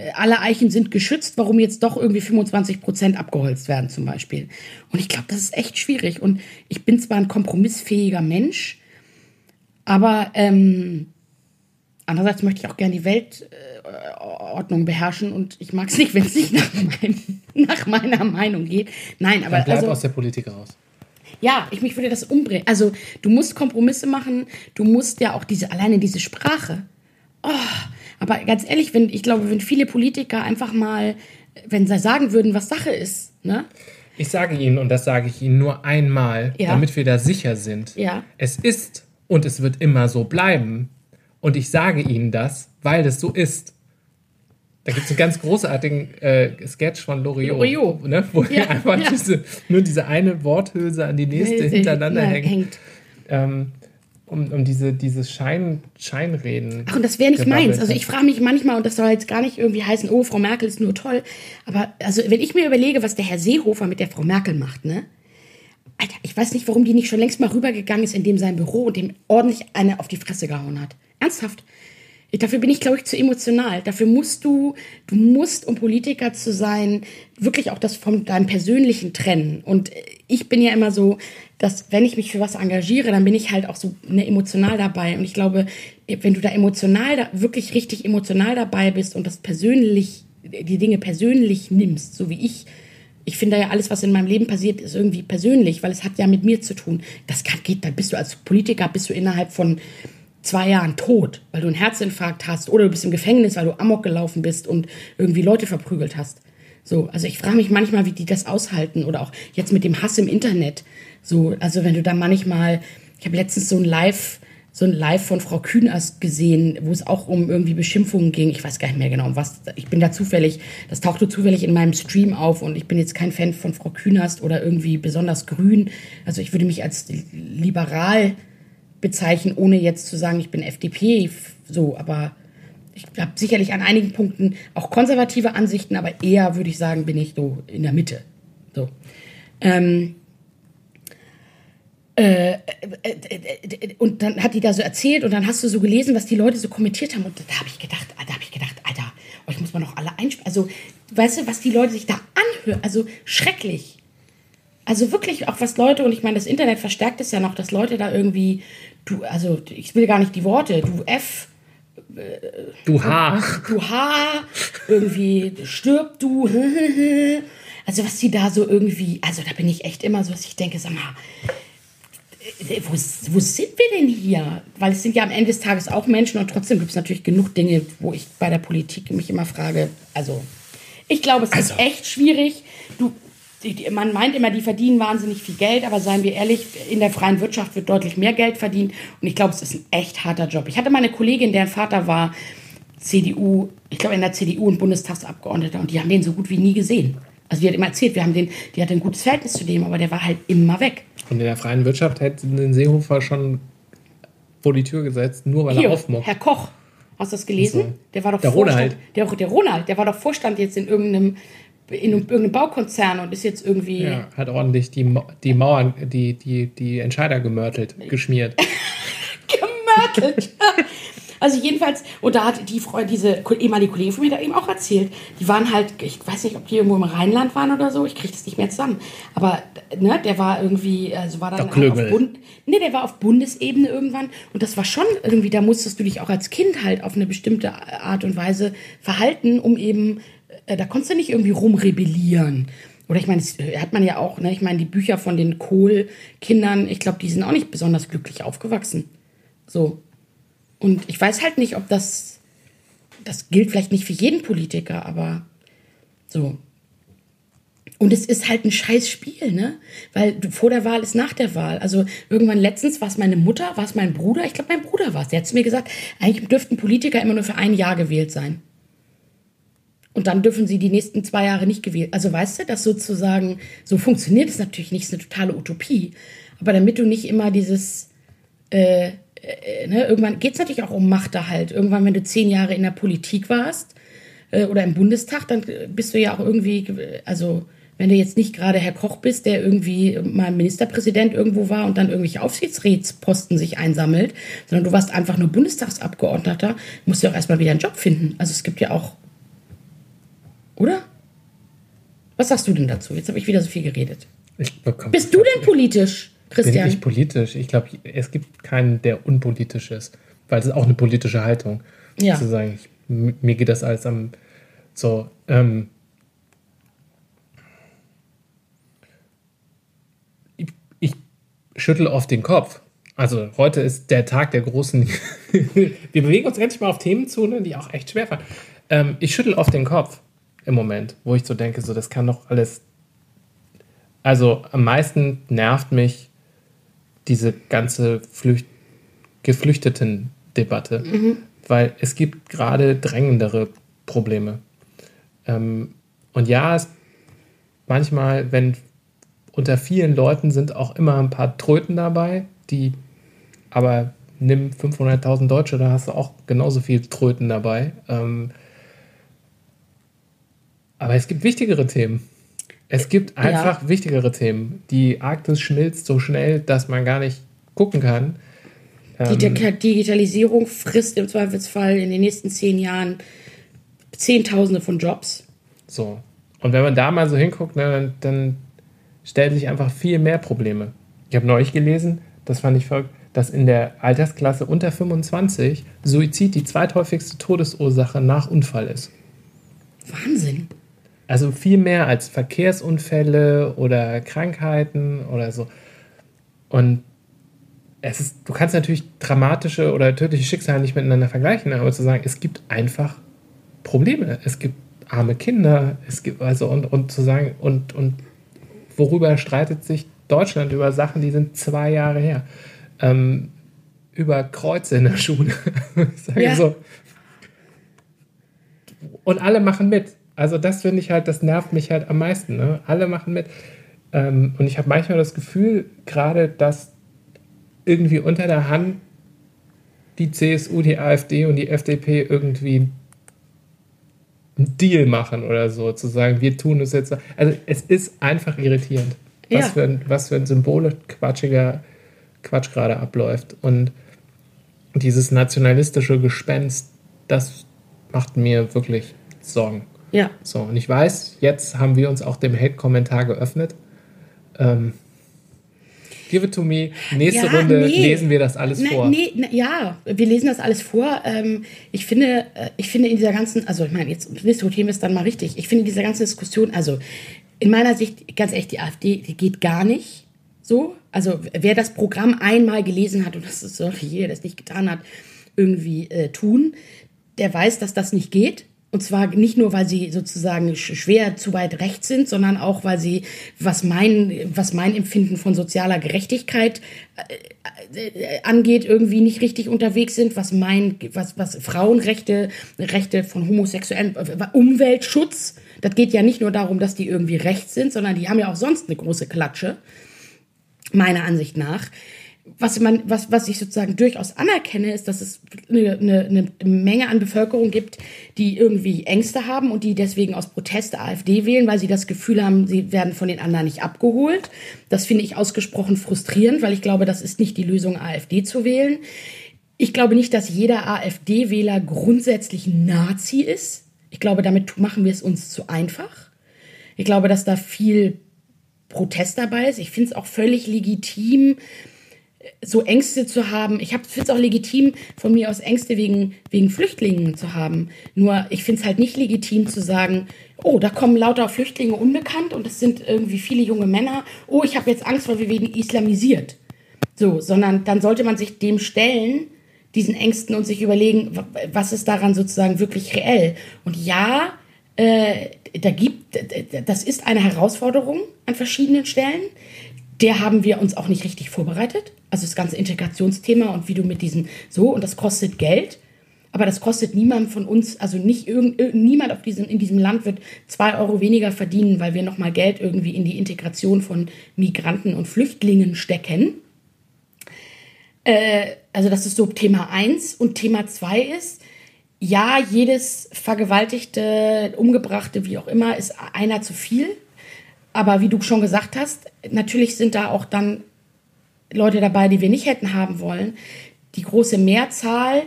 S2: äh, alle Eichen sind geschützt, warum jetzt doch irgendwie 25 Prozent abgeholzt werden zum Beispiel. Und ich glaube, das ist echt schwierig. Und ich bin zwar ein kompromissfähiger Mensch, aber ähm, andererseits möchte ich auch gerne die Weltordnung beherrschen und ich mag es nicht, wenn es nicht nach, meinem, nach meiner Meinung geht. Nein, aber
S1: Dann bleib
S2: also,
S1: aus der Politik raus.
S2: ja, ich mich würde das umbringen. Also du musst Kompromisse machen, du musst ja auch diese, alleine diese Sprache. Oh, aber ganz ehrlich, wenn, ich glaube, wenn viele Politiker einfach mal, wenn sie sagen würden, was Sache ist, ne?
S1: Ich sage Ihnen, und das sage ich Ihnen nur einmal,
S2: Ja.
S1: damit wir da sicher sind.
S2: Ja.
S1: Es ist und es wird immer so bleiben. Und ich sage Ihnen das, weil es so ist. Da gibt es einen ganz großartigen äh, Sketch von Loriot. Ne, wo
S2: Ja,
S1: einfach
S2: ja.
S1: Diese, nur diese eine Worthülse an die nächste hintereinander
S2: Ja,
S1: hängt. Ähm, um, um diese, dieses Schein, Scheinreden.
S2: Ach, und das wäre nicht meins. Also ich frage mich manchmal, und das soll jetzt gar nicht irgendwie heißen, oh, Frau Merkel ist nur toll. Aber also, wenn ich mir überlege, was der Herr Seehofer mit der Frau Merkel macht, ne? Alter, ich weiß nicht, warum die nicht schon längst mal rübergegangen ist in dem sein Büro und dem ordentlich eine auf die Fresse gehauen hat. Ernsthaft. Dafür bin ich, glaube ich, zu emotional. Dafür musst du, du musst, um Politiker zu sein, wirklich auch das von deinem Persönlichen trennen. Und ich bin ja immer so, dass wenn ich mich für was engagiere, dann bin ich halt auch so ne, emotional dabei. Und ich glaube, wenn du da emotional, da, wirklich richtig emotional dabei bist und das persönlich, die Dinge persönlich nimmst, so wie ich, ich finde ja alles, was in meinem Leben passiert, ist irgendwie persönlich, weil es hat ja mit mir zu tun. Das kann, geht, dann bist du als Politiker, bist du innerhalb von zwei Jahren tot, weil du einen Herzinfarkt hast oder du bist im Gefängnis, weil du Amok gelaufen bist und irgendwie Leute verprügelt hast. So, also ich frage mich manchmal, wie die das aushalten oder auch jetzt mit dem Hass im Internet. So, also wenn du da manchmal, ich habe letztens so ein Live so ein Live von Frau Kühnast gesehen, wo es auch um irgendwie Beschimpfungen ging. Ich weiß gar nicht mehr genau, um was. Ich bin da zufällig, das tauchte zufällig in meinem Stream auf und ich bin jetzt kein Fan von Frau Kühnast oder irgendwie besonders grün. Also ich würde mich als liberal bezeichnen, ohne jetzt zu sagen, ich bin FDP, so, aber ich habe sicherlich an einigen Punkten auch konservative Ansichten, aber eher würde ich sagen, bin ich so in der Mitte. So. Ähm, äh, äh, äh, und dann hat die da so erzählt und dann hast du so gelesen, was die Leute so kommentiert haben und da habe ich gedacht, da habe ich gedacht, Alter, euch muss man doch alle einspielen. Also, weißt du, was die Leute sich da anhören? Also schrecklich. Also wirklich auch was Leute und ich meine, das Internet verstärkt es ja noch, dass Leute da irgendwie, du, also ich will gar nicht die Worte, du F,
S1: Du Haar.
S2: du Haar, irgendwie stirb du. Also was die da so irgendwie, also da bin ich echt immer so, dass ich denke, sag mal, äh, wo, wo sind wir denn hier? Weil es sind ja am Ende des Tages auch Menschen und trotzdem gibt es natürlich genug Dinge, wo ich bei der Politik mich immer frage, also ich glaube, es
S1: Also.
S2: ist echt schwierig. Du, die- die- man meint immer, die verdienen wahnsinnig viel Geld, aber seien wir ehrlich, in der freien Wirtschaft wird deutlich mehr Geld verdient und ich glaube, es ist ein echt harter Job. Ich hatte mal eine Kollegin, deren Vater war CDU, ich glaube in der CDU und Bundestagsabgeordneter und die haben den so gut wie nie gesehen. Also die hat immer erzählt, wir haben den, die hatte ein gutes Verhältnis zu dem, aber der war halt immer weg.
S1: Und in der freien Wirtschaft hätte den Seehofer schon vor die Tür gesetzt, nur weil er
S2: Hier,
S1: aufmuckt.
S2: Herr Koch, hast du das gelesen?
S1: So.
S2: Der war doch
S1: Der
S2: Vorstand,
S1: Ronald.
S2: Der, der Ronald, der war doch Vorstand jetzt in irgendeinem, in irgendeinem Baukonzern und ist jetzt irgendwie.
S1: Ja, hat ordentlich die, die Mauern, die, die, die Entscheider gemörtelt, geschmiert.
S2: gemörtelt. Also jedenfalls, und da hat die Frau, diese ehemalige Kollegin von mir da eben auch erzählt, die waren halt, ich weiß nicht, ob die irgendwo im Rheinland waren oder so, ich kriege das nicht mehr zusammen. Aber ne, der war irgendwie, also war dann
S1: Der
S2: halt auf Bund, nee, der war auf Bundesebene irgendwann und das war schon irgendwie, da musstest du dich auch als Kind halt auf eine bestimmte Art und Weise verhalten, um eben, da konntest du nicht irgendwie rumrebellieren. Oder ich meine, das hat man ja auch, ne? Ich meine, die Bücher von den Kohl-Kindern, ich glaube, die sind auch nicht besonders glücklich aufgewachsen. So. Und ich weiß halt nicht, ob das. Das gilt vielleicht nicht für jeden Politiker, aber so. Und es ist halt ein scheiß Spiel, ne? Weil vor der Wahl ist nach der Wahl. Also irgendwann letztens war es meine Mutter, war es mein Bruder, ich glaube mein Bruder war es. Der hat zu mir gesagt, eigentlich dürften Politiker immer nur für ein Jahr gewählt sein. Und dann dürfen sie die nächsten zwei Jahre nicht gewählt. Also weißt du, dass sozusagen, so funktioniert es natürlich nicht, ist eine totale Utopie. Aber damit du nicht immer dieses, äh, äh, ne, irgendwann geht es natürlich auch um Machterhalt. Irgendwann, wenn du zehn Jahre in der Politik warst äh, oder im Bundestag, dann äh, bist du ja auch irgendwie, also wenn du jetzt nicht gerade Herr Koch bist, der irgendwie mal Ministerpräsident irgendwo war und dann irgendwelche Aufsichtsrätsposten sich einsammelt, sondern du warst einfach nur Bundestagsabgeordneter, musst du auch erstmal wieder einen Job finden. Also es gibt ja auch oder? Was sagst du denn dazu? Jetzt habe ich wieder so viel geredet. Bist du denn politisch,
S1: Bin
S2: Christian?
S1: ich politisch? Ich glaube, es gibt keinen, der unpolitisch ist. Weil es ist auch eine politische Haltung.
S2: Ja.
S1: Zu sagen, ich, mir geht das alles am. So, ähm. Ich, ich schüttel oft den Kopf. Also heute ist der Tag der großen. Wir bewegen uns endlich mal auf Themen zu, ne, die auch echt schwer fallen. Ähm, ich schüttel oft den Kopf im Moment, wo ich so denke, so das kann doch alles. Also am meisten nervt mich diese ganze Flücht Geflüchteten-Debatte, weil es gibt gerade drängendere Probleme. Ähm, und ja, es, manchmal, wenn unter vielen Leuten sind auch immer ein paar Tröten dabei, die aber nimm 500.000 Deutsche, da hast du auch genauso viel Tröten dabei. Ähm, aber es gibt wichtigere Themen. Es gibt einfach wichtigere Themen. Die Arktis schmilzt so schnell, dass man gar nicht gucken kann.
S2: Die Di- Digitalisierung frisst im Zweifelsfall in den nächsten zehn Jahren Zehntausende von Jobs.
S1: So. Und wenn man da mal so hinguckt, ne, dann, dann stellen sich einfach viel mehr Probleme. Ich habe neulich gelesen, das fand ich verrückt, dass in der Altersklasse unter 25 Suizid die zweithäufigste Todesursache nach Unfall ist.
S2: Wahnsinn.
S1: Also viel mehr als Verkehrsunfälle oder Krankheiten oder so. Und es ist, du kannst natürlich dramatische oder tödliche Schicksale nicht miteinander vergleichen, aber zu sagen, es gibt einfach Probleme. Es gibt arme Kinder, es gibt also und, und zu sagen, und, und worüber streitet sich Deutschland über Sachen, die sind zwei Jahre her. Ähm, über Kreuze in der Schule. ich sage
S2: Ja.
S1: so. Und alle machen mit. Also das finde ich halt, das nervt mich halt am meisten. Ne? Alle machen mit. Ähm, und ich habe manchmal das Gefühl, gerade, dass irgendwie unter der Hand die CSU, die AfD und die FDP irgendwie einen Deal machen oder so, zu sagen, wir tun es jetzt. Also es ist einfach irritierend, was,
S2: Ja.
S1: für, ein, was für ein symbolisch-quatschiger Quatsch gerade abläuft. Und dieses nationalistische Gespenst, das macht mir wirklich Sorgen.
S2: Ja.
S1: So, und ich weiß, jetzt haben wir uns auch dem Hate-Kommentar geöffnet. Ähm, give it to me. Nächste
S2: Ja,
S1: Runde
S2: nee.
S1: lesen wir das alles
S2: Ne,
S1: vor.
S2: Nee, ne, ja, wir lesen das alles vor. Ähm, ich finde, äh, ich finde in dieser ganzen, also ich meine, jetzt diskutieren wir es dann mal richtig. Ich finde in dieser ganzen Diskussion, also in meiner Sicht, ganz ehrlich, die AfD, die geht gar nicht so. Also wer das Programm einmal gelesen hat, und das ist sollte jeder, der das nicht getan hat, irgendwie äh, tun, der weiß, dass das nicht geht. Und zwar nicht nur, weil sie sozusagen sch- schwer zu weit rechts sind, sondern auch, weil sie, was mein, was mein Empfinden von sozialer Gerechtigkeit äh, angeht, irgendwie nicht richtig unterwegs sind, was mein, was, was Frauenrechte, Rechte von Homosexuellen, äh, Umweltschutz, das geht ja nicht nur darum, dass die irgendwie rechts sind, sondern die haben ja auch sonst eine große Klatsche, meiner Ansicht nach. Was, man, was, was ich sozusagen durchaus anerkenne, ist, dass es eine, eine, eine Menge an Bevölkerung gibt, die irgendwie Ängste haben und die deswegen aus Protest AfD wählen, weil sie das Gefühl haben, sie werden von den anderen nicht abgeholt. Das finde ich ausgesprochen frustrierend, weil ich glaube, das ist nicht die Lösung, AfD zu wählen. Ich glaube nicht, dass jeder AfD-Wähler grundsätzlich Nazi ist. Ich glaube, damit machen wir es uns zu einfach. Ich glaube, dass da viel Protest dabei ist. Ich finde es auch völlig legitim, so Ängste zu haben. Ich finde es auch legitim, von mir aus Ängste wegen, wegen Flüchtlingen zu haben. Nur ich finde es halt nicht legitim zu sagen, oh, da kommen lauter Flüchtlinge unbekannt und es sind irgendwie viele junge Männer. Oh, ich habe jetzt Angst, weil wir werden islamisiert. So, sondern dann sollte man sich dem stellen, diesen Ängsten und sich überlegen, wa- was ist daran sozusagen wirklich reell. Und ja, äh, da gibt, das ist eine Herausforderung an verschiedenen Stellen. Der haben wir uns auch nicht richtig vorbereitet. Also das ganze Integrationsthema und wie du mit diesen so und das kostet Geld. Aber das kostet niemand von uns, also nicht irgend- niemand auf diesem, in diesem Land wird zwei Euro weniger verdienen, weil wir nochmal Geld irgendwie in die Integration von Migranten und Flüchtlingen stecken. Äh, also das ist so Thema eins Und Thema zwei ist, ja, jedes vergewaltigte, umgebrachte, wie auch immer, ist einer zu viel. Aber wie du schon gesagt hast, natürlich sind da auch dann Leute dabei, die wir nicht hätten haben wollen. Die große Mehrzahl,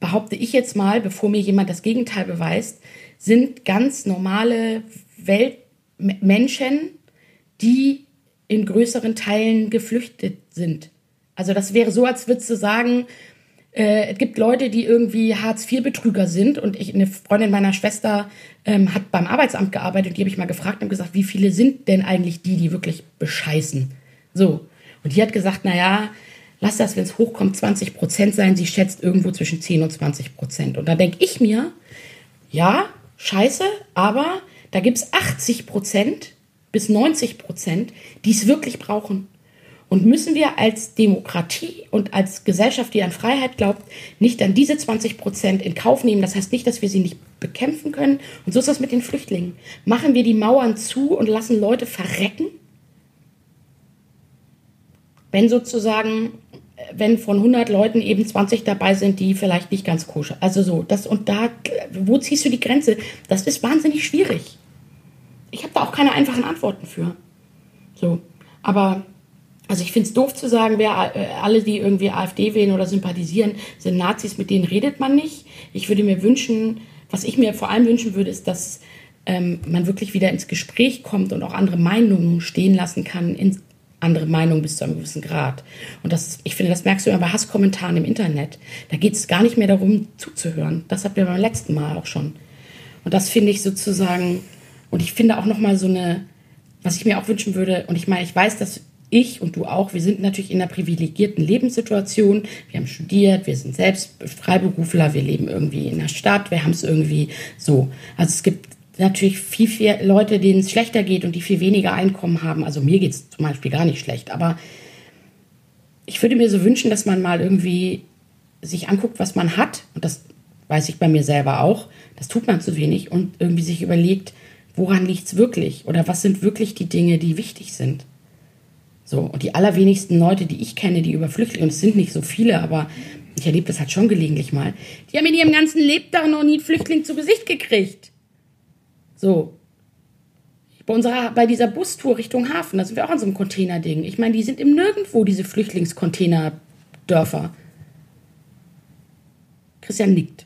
S2: behaupte ich jetzt mal, bevor mir jemand das Gegenteil beweist, sind ganz normale Weltmenschen, die in größeren Teilen geflüchtet sind. Also das wäre so, als würdest du sagen, äh, es gibt Leute, die irgendwie Hartz-IV-Betrüger sind und ich, eine Freundin meiner Schwester ähm, hat beim Arbeitsamt gearbeitet und die habe ich mal gefragt und gesagt, wie viele sind denn eigentlich die, die wirklich bescheißen? So. Und die hat gesagt, naja, lass das, wenn es hochkommt, 20 Prozent sein. Sie schätzt irgendwo zwischen 10 und 20 Prozent. Und da denke ich mir, ja, scheiße, aber da gibt es 80 Prozent bis 90 Prozent, die es wirklich brauchen. Und müssen wir als Demokratie und als Gesellschaft, die an Freiheit glaubt, nicht dann diese 20 Prozent in Kauf nehmen? Das heißt nicht, dass wir sie nicht bekämpfen können. Und so ist das mit den Flüchtlingen. Machen wir die Mauern zu und lassen Leute verrecken? Wenn sozusagen, wenn von 100 Leuten eben 20 dabei sind, die vielleicht nicht ganz koscher. Also so, das und da, wo ziehst du die Grenze? Das ist wahnsinnig schwierig. Ich habe da auch keine einfachen Antworten für. So, aber also ich finde es doof zu sagen, wer äh, alle, die irgendwie AfD wählen oder sympathisieren, sind Nazis, mit denen redet man nicht. Ich würde mir wünschen, was ich mir vor allem wünschen würde, ist, dass ähm, man wirklich wieder ins Gespräch kommt und auch andere Meinungen stehen lassen kann, in andere Meinungen bis zu einem gewissen Grad. Und das, ich finde, das merkst du immer bei Hasskommentaren im Internet. Da geht es gar nicht mehr darum, zuzuhören. Das hatten wir beim letzten Mal auch schon. Und das finde ich sozusagen, und ich finde auch nochmal so eine, was ich mir auch wünschen würde, und ich meine, ich weiß, dass ich und du auch, wir sind natürlich in einer privilegierten Lebenssituation. Wir haben studiert, wir sind selbst Freiberufler, wir leben irgendwie in der Stadt, wir haben es irgendwie so. Also es gibt natürlich viel, viel Leute, denen es schlechter geht und die viel weniger Einkommen haben. Also mir geht es zum Beispiel gar nicht schlecht, aber ich würde mir so wünschen, dass man mal irgendwie sich anguckt, was man hat. Und das weiß ich bei mir selber auch. Das tut man zu wenig. Und irgendwie sich überlegt, woran liegt es wirklich? Oder was sind wirklich die Dinge, die wichtig sind? So, und die allerwenigsten Leute, die ich kenne, die über Flüchtlinge, und es sind nicht so viele, aber ich erlebe das halt schon gelegentlich mal, die haben in ihrem ganzen Lebtag noch nie einen Flüchtling zu Gesicht gekriegt. So. Bei unserer, bei dieser Bustour Richtung Hafen, da sind wir auch an so einem Containerding. Ich meine, die sind im Nirgendwo, diese Flüchtlingscontainer-Dörfer. Christian nickt.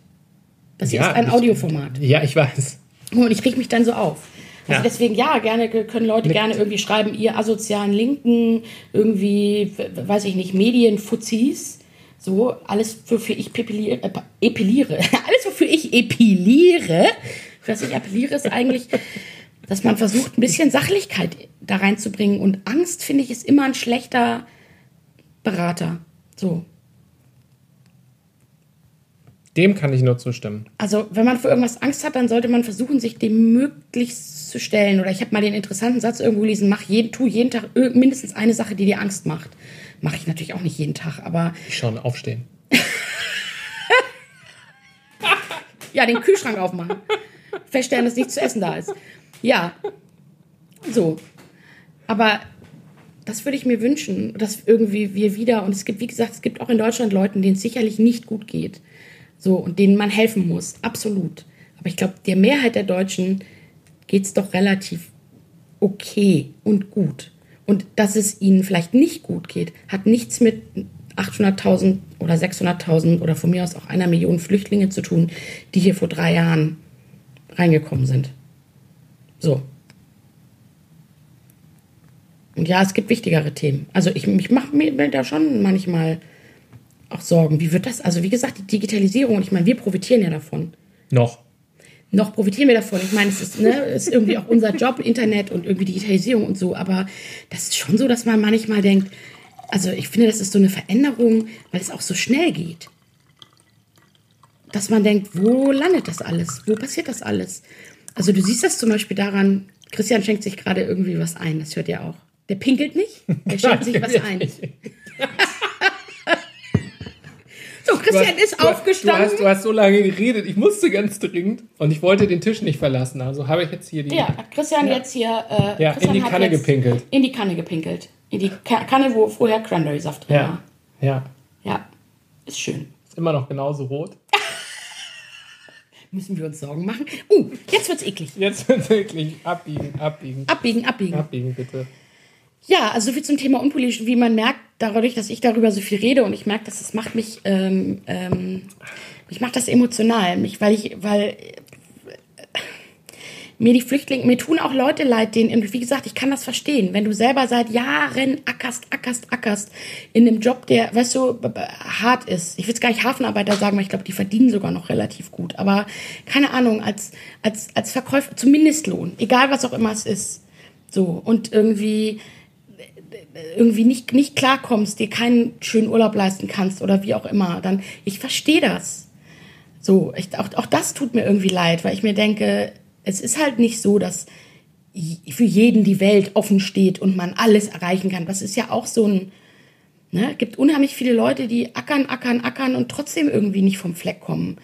S2: Das hier
S1: Ja,
S2: ist ein Audioformat.
S1: Ja, ich weiß.
S2: Und ich reg mich dann so auf. Also
S1: Ja.
S2: deswegen, ja, gerne können Leute
S1: Mit-
S2: gerne irgendwie schreiben, ihr asozialen Linken, irgendwie, weiß ich nicht, Medienfuzis. So, alles, wofür ich pepiliere, äh, epiliere. Alles, wofür ich epiliere, für das ich appelliere, ist eigentlich, dass man versucht, ein bisschen Sachlichkeit da reinzubringen. Und Angst, finde ich, ist immer ein schlechter Berater. So.
S1: Dem kann ich nur zustimmen.
S2: Also, wenn man vor irgendwas Angst hat, dann sollte man versuchen, sich dem möglichst zu stellen. Oder ich habe mal den interessanten Satz irgendwo gelesen: Mach jeden, tu jeden Tag mindestens eine Sache, die dir Angst macht. Mache ich natürlich auch nicht jeden Tag, aber
S1: Schon aufstehen.
S2: ja, den Kühlschrank aufmachen. Feststellen, dass nichts zu essen da ist. Ja. So. Aber das würde ich mir wünschen, dass irgendwie wir wieder, und es gibt, wie gesagt, es gibt auch in Deutschland Leute, denen es sicherlich nicht gut geht. So, und denen man helfen muss. Absolut. Aber ich glaube, der Mehrheit der Deutschen geht es doch relativ okay und gut. Und dass es ihnen vielleicht nicht gut geht, hat nichts mit 800.000 oder 600.000 oder von mir aus auch einer Million Flüchtlinge zu tun, die hier vor drei Jahren reingekommen sind. So. Und ja, es gibt wichtigere Themen. Also ich, ich mache mir da schon manchmal auch Sorgen. Wie wird das? Also wie gesagt, die Digitalisierung, und ich meine, wir profitieren ja davon.
S1: Noch.
S2: Noch profitieren wir davon. Ich meine, es ist, ne, ist irgendwie auch unser Job, Internet und irgendwie Digitalisierung und so. Aber das ist schon so, dass man manchmal denkt, also ich finde, das ist so eine Veränderung, weil es auch so schnell geht. Dass man denkt, wo landet das alles? Wo passiert das alles? Also du siehst das zum Beispiel daran, Christian schenkt sich gerade irgendwie was ein, das hört ihr auch. Der pinkelt nicht, der schenkt sich was ein. So, Christian ist
S1: du,
S2: aufgestanden.
S1: hast, du hast so lange geredet. Ich musste ganz dringend und ich wollte den Tisch nicht verlassen. Also habe ich jetzt hier die.
S2: Ja, hat Christian jetzt hier. Äh,
S1: Ja,
S2: Christian
S1: in die Kanne gepinkelt.
S2: In die Kanne gepinkelt. In die Ka Kanne, wo vorher Cranberry-Saft drin
S1: Ja.
S2: war.
S1: Ja.
S2: Ja, ist schön.
S1: Ist immer noch genauso rot.
S2: Müssen wir uns Sorgen machen? Uh, jetzt wird's eklig.
S1: Jetzt wird wirklich abbiegen, abbiegen,
S2: Abbiegen, abbiegen.
S1: abbiegen, bitte.
S2: Ja, also so viel zum Thema unpolitisch. Wie man merkt, dadurch, dass ich darüber so viel rede und ich merke, dass das macht mich, ähm, ähm, mich macht das emotional. Mich, weil ich, weil äh, mir die Flüchtlinge, mir tun auch Leute leid, denen, wie gesagt, ich kann das verstehen. Wenn du selber seit Jahren ackerst, ackerst, ackerst in einem Job, der, weißt du, hart ist. Ich will jetzt gar nicht Hafenarbeiter sagen, weil ich glaube, die verdienen sogar noch relativ gut. Aber keine Ahnung, als, als, als Verkäufer, zum Mindestlohn, egal was auch immer es ist. So, und irgendwie, irgendwie nicht, nicht klarkommst, dir keinen schönen Urlaub leisten kannst oder wie auch immer, dann, ich verstehe das. So, ich, auch, auch das tut mir irgendwie leid, weil ich mir denke, es ist halt nicht so, dass für jeden die Welt offen steht und man alles erreichen kann. Das ist ja auch so ein, ne, gibt unheimlich viele Leute, die ackern, ackern, ackern und trotzdem irgendwie nicht vom Fleck kommen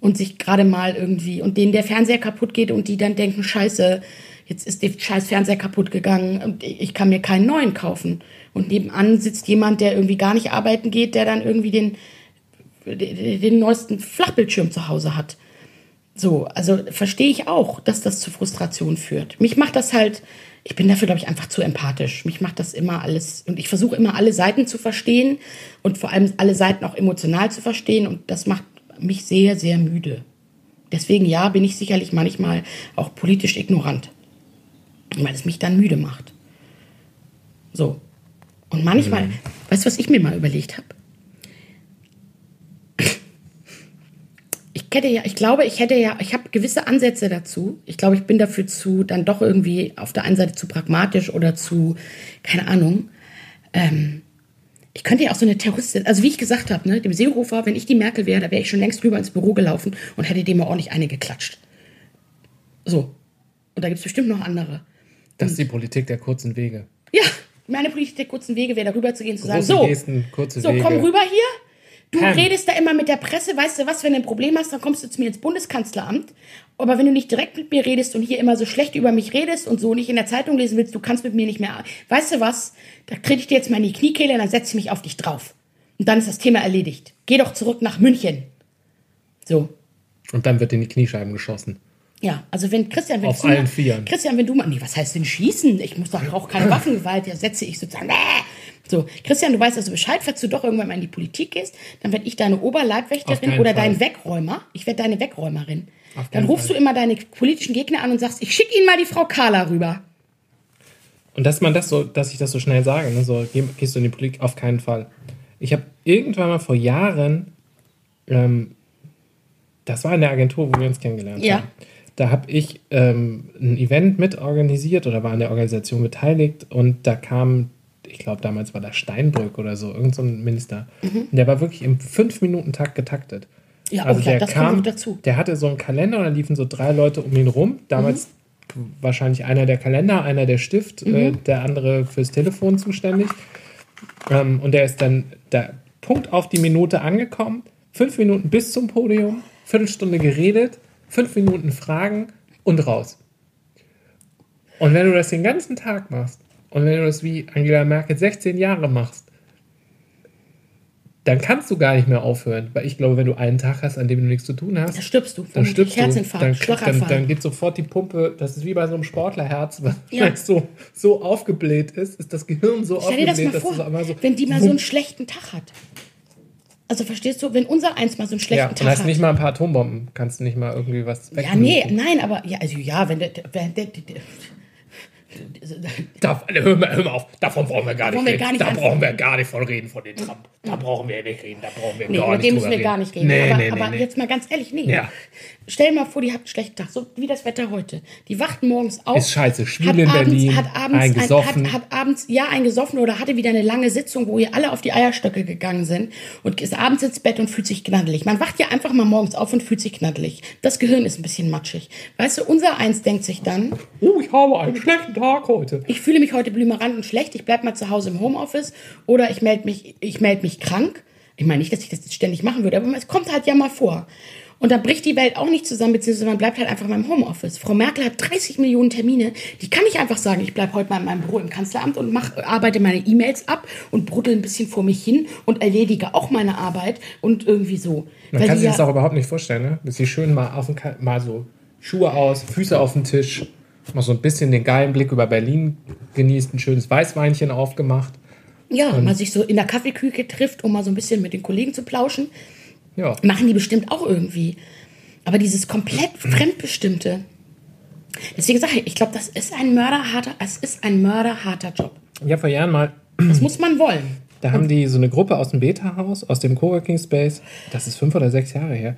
S2: und sich gerade mal irgendwie und denen der Fernseher kaputt geht und die dann denken, scheiße, jetzt ist der scheiß Fernseher kaputt gegangen und ich kann mir keinen neuen kaufen. Und nebenan sitzt jemand, der irgendwie gar nicht arbeiten geht, der dann irgendwie den, den, neuesten Flachbildschirm zu Hause hat. So, also verstehe ich auch, dass das zu Frustration führt. Mich macht das halt, ich bin dafür, glaube ich, einfach zu empathisch. Mich macht das immer alles, und ich versuche immer alle Seiten zu verstehen und vor allem alle Seiten auch emotional zu verstehen und das macht mich sehr, sehr müde. Deswegen, ja, bin ich sicherlich manchmal auch politisch ignorant, weil es mich dann müde macht. So. Und manchmal, weißt du, was ich mir mal überlegt habe? Ich hätte ja, ich glaube, ich hätte ja, ich habe gewisse Ansätze dazu. Ich glaube, ich bin dafür zu, dann doch irgendwie auf der einen Seite zu pragmatisch oder zu, keine Ahnung. Ähm, ich könnte ja auch so eine Terroristin, also wie ich gesagt habe, ne, dem Seehofer, wenn ich die Merkel wäre, da wäre ich schon längst drüber ins Büro gelaufen und hätte dem mal ordentlich eine geklatscht. So. Und da gibt es bestimmt noch andere.
S1: Das ist die Politik der kurzen Wege.
S2: Ja, Meine Politik der kurzen Wege wäre, darüber zu gehen, zu sagen,
S1: Große
S2: so,
S1: Gesten,
S2: so,
S1: Wege.
S2: komm rüber hier. Du
S1: Pam.
S2: redest da immer mit der Presse, weißt du was, wenn du ein Problem hast, dann kommst du zu mir ins Bundeskanzleramt. Aber wenn du nicht direkt mit mir redest und hier immer so schlecht über mich redest und so nicht in der Zeitung lesen willst, du kannst mit mir nicht mehr. Weißt du was? Da trete ich dir jetzt mal in die Kniekehle und dann setze ich mich auf dich drauf. Und dann ist das Thema erledigt. Geh doch zurück nach München. So.
S1: Und dann wird in die Kniescheiben geschossen.
S2: Ja, also wenn Christian, wenn
S1: Auf
S2: du
S1: allen Vieren.
S2: Christian, wenn du mal, nee, was heißt denn schießen? Ich muss doch auch keine Waffengewalt, ja setze ich sozusagen. Äh. So, Christian, du weißt also Bescheid, falls du doch irgendwann mal in die Politik gehst, dann werde ich deine Oberleibwächterin oder
S1: Fall.
S2: dein Wegräumer. Ich werde deine Wegräumerin. Dann rufst
S1: Fall.
S2: du immer deine politischen Gegner an und sagst, ich schicke ihnen mal die Frau Carla rüber.
S1: Und dass man das so, dass ich das so schnell sage, ne, so geh, gehst du in die Politik, auf keinen Fall. Ich habe irgendwann mal vor Jahren, ähm, das war in der Agentur, wo wir uns kennengelernt
S2: Ja.
S1: haben. Da habe ich ähm, ein Event mitorganisiert oder war an der Organisation beteiligt und da kam, ich glaube damals war das Steinbrück oder so, irgendein so Minister. Und der war wirklich im 5-Minuten-Takt getaktet.
S2: Mhm. Ja,
S1: also
S2: ja,
S1: der kam,
S2: dazu.
S1: der hatte so einen Kalender und da liefen so drei Leute um ihn rum. Damals
S2: Mhm.
S1: wahrscheinlich einer der Kalender, einer der Stift, äh, der andere fürs Telefon zuständig. Ähm, und der ist dann da Punkt auf die Minute angekommen, fünf Minuten bis zum Podium, Viertelstunde geredet, fünf Minuten Fragen und raus. Und wenn du das den ganzen Tag machst und wenn du das wie Angela Merkel 16 Jahre machst, dann kannst du gar nicht mehr aufhören. Weil ich glaube, wenn du einen Tag hast, an dem du nichts zu tun hast,
S2: Da stirbst du.
S1: dann stirbst du.
S2: Herzinfarkt,
S1: Dann, dann,
S2: Schlaganfall.
S1: dann geht sofort die Pumpe, das ist wie bei so einem Sportlerherz, was
S2: Ja.
S1: so, so aufgebläht ist, ist das Gehirn so
S2: Stell dir das
S1: aufgebläht,
S2: mal
S1: dass
S2: vor,
S1: es einmal so.
S2: wenn die mal so einen schlechten Tag hat. Also verstehst du, wenn unser eins mal so einen schlechten
S1: ja,
S2: Tag
S1: hast
S2: hat.
S1: nicht mal ein paar Atombomben, kannst du nicht mal irgendwie was
S2: ja, nee, nein, aber ja, also ja, wenn der, wenn der, der, der
S1: Da, hör, mal, hör mal auf, davon brauchen wir gar nicht
S2: wir
S1: reden.
S2: gar nicht
S1: da
S2: anfangen.
S1: brauchen wir gar nicht von reden, von den Trump. Da brauchen wir nicht reden, da brauchen wir
S2: Nee,
S1: gar
S2: über
S1: nicht
S2: den müssen wir
S1: reden.
S2: gar nicht reden.
S1: Nee,
S2: aber
S1: nee,
S2: aber jetzt mal ganz ehrlich, nee.
S1: Ja.
S2: Stell dir mal vor, die hat einen schlechten Tag, so wie das Wetter heute. Die wacht morgens auf.
S1: Ist scheiße,
S2: hat
S1: in
S2: abends,
S1: Berlin,
S2: hat abends,
S1: ein
S2: ein, hat, hat abends, ja, ein gesoffen oder hatte wieder eine lange Sitzung, wo ihr alle auf die Eierstöcke gegangen sind und ist abends ins Bett und fühlt sich knaddelig. Man wacht ja einfach mal morgens auf und fühlt sich knaddelig. Das Gehirn ist ein bisschen matschig. Weißt du, unser Eins denkt sich dann,
S1: Oh, ich habe einen schlechten Tag heute.
S2: ich fühle mich heute blümerant und schlecht, ich bleib mal zu Hause im Homeoffice oder ich melde mich, ich melde mich krank. Ich meine nicht, dass ich das jetzt ständig machen würde, aber es kommt halt ja mal vor. Und da bricht die Welt auch nicht zusammen, beziehungsweise man bleibt halt einfach mal im Homeoffice. Frau Merkel hat 30 Millionen Termine, die kann ich einfach sagen, ich bleibe heute mal in meinem Büro im Kanzleramt und mach, arbeite meine E-Mails ab und bruddel ein bisschen vor mich hin und erledige auch meine Arbeit und irgendwie so.
S1: Man
S2: Weil
S1: kann sich
S2: ja-
S1: das auch überhaupt nicht vorstellen, ne? Dass sie schön mal auf den Ka mal so Schuhe aus, Füße auf den Tisch, mal so ein bisschen den geilen Blick über Berlin genießt, ein schönes Weißweinchen aufgemacht.
S2: ja, man sich so in der Kaffeeküche trifft, um mal so ein bisschen mit den Kollegen zu plauschen.
S1: Ja.
S2: Machen die bestimmt auch irgendwie. Aber dieses komplett Fremdbestimmte. Deswegen sage ich, ich glaube, das ist ein mörderharter, es ist ein mörderharter Job.
S1: Ich habe vor Jahren mal,
S2: Das muss man wollen.
S1: da haben die so eine Gruppe aus dem Beta-Haus, aus dem Coworking Space, das ist fünf oder sechs Jahre her,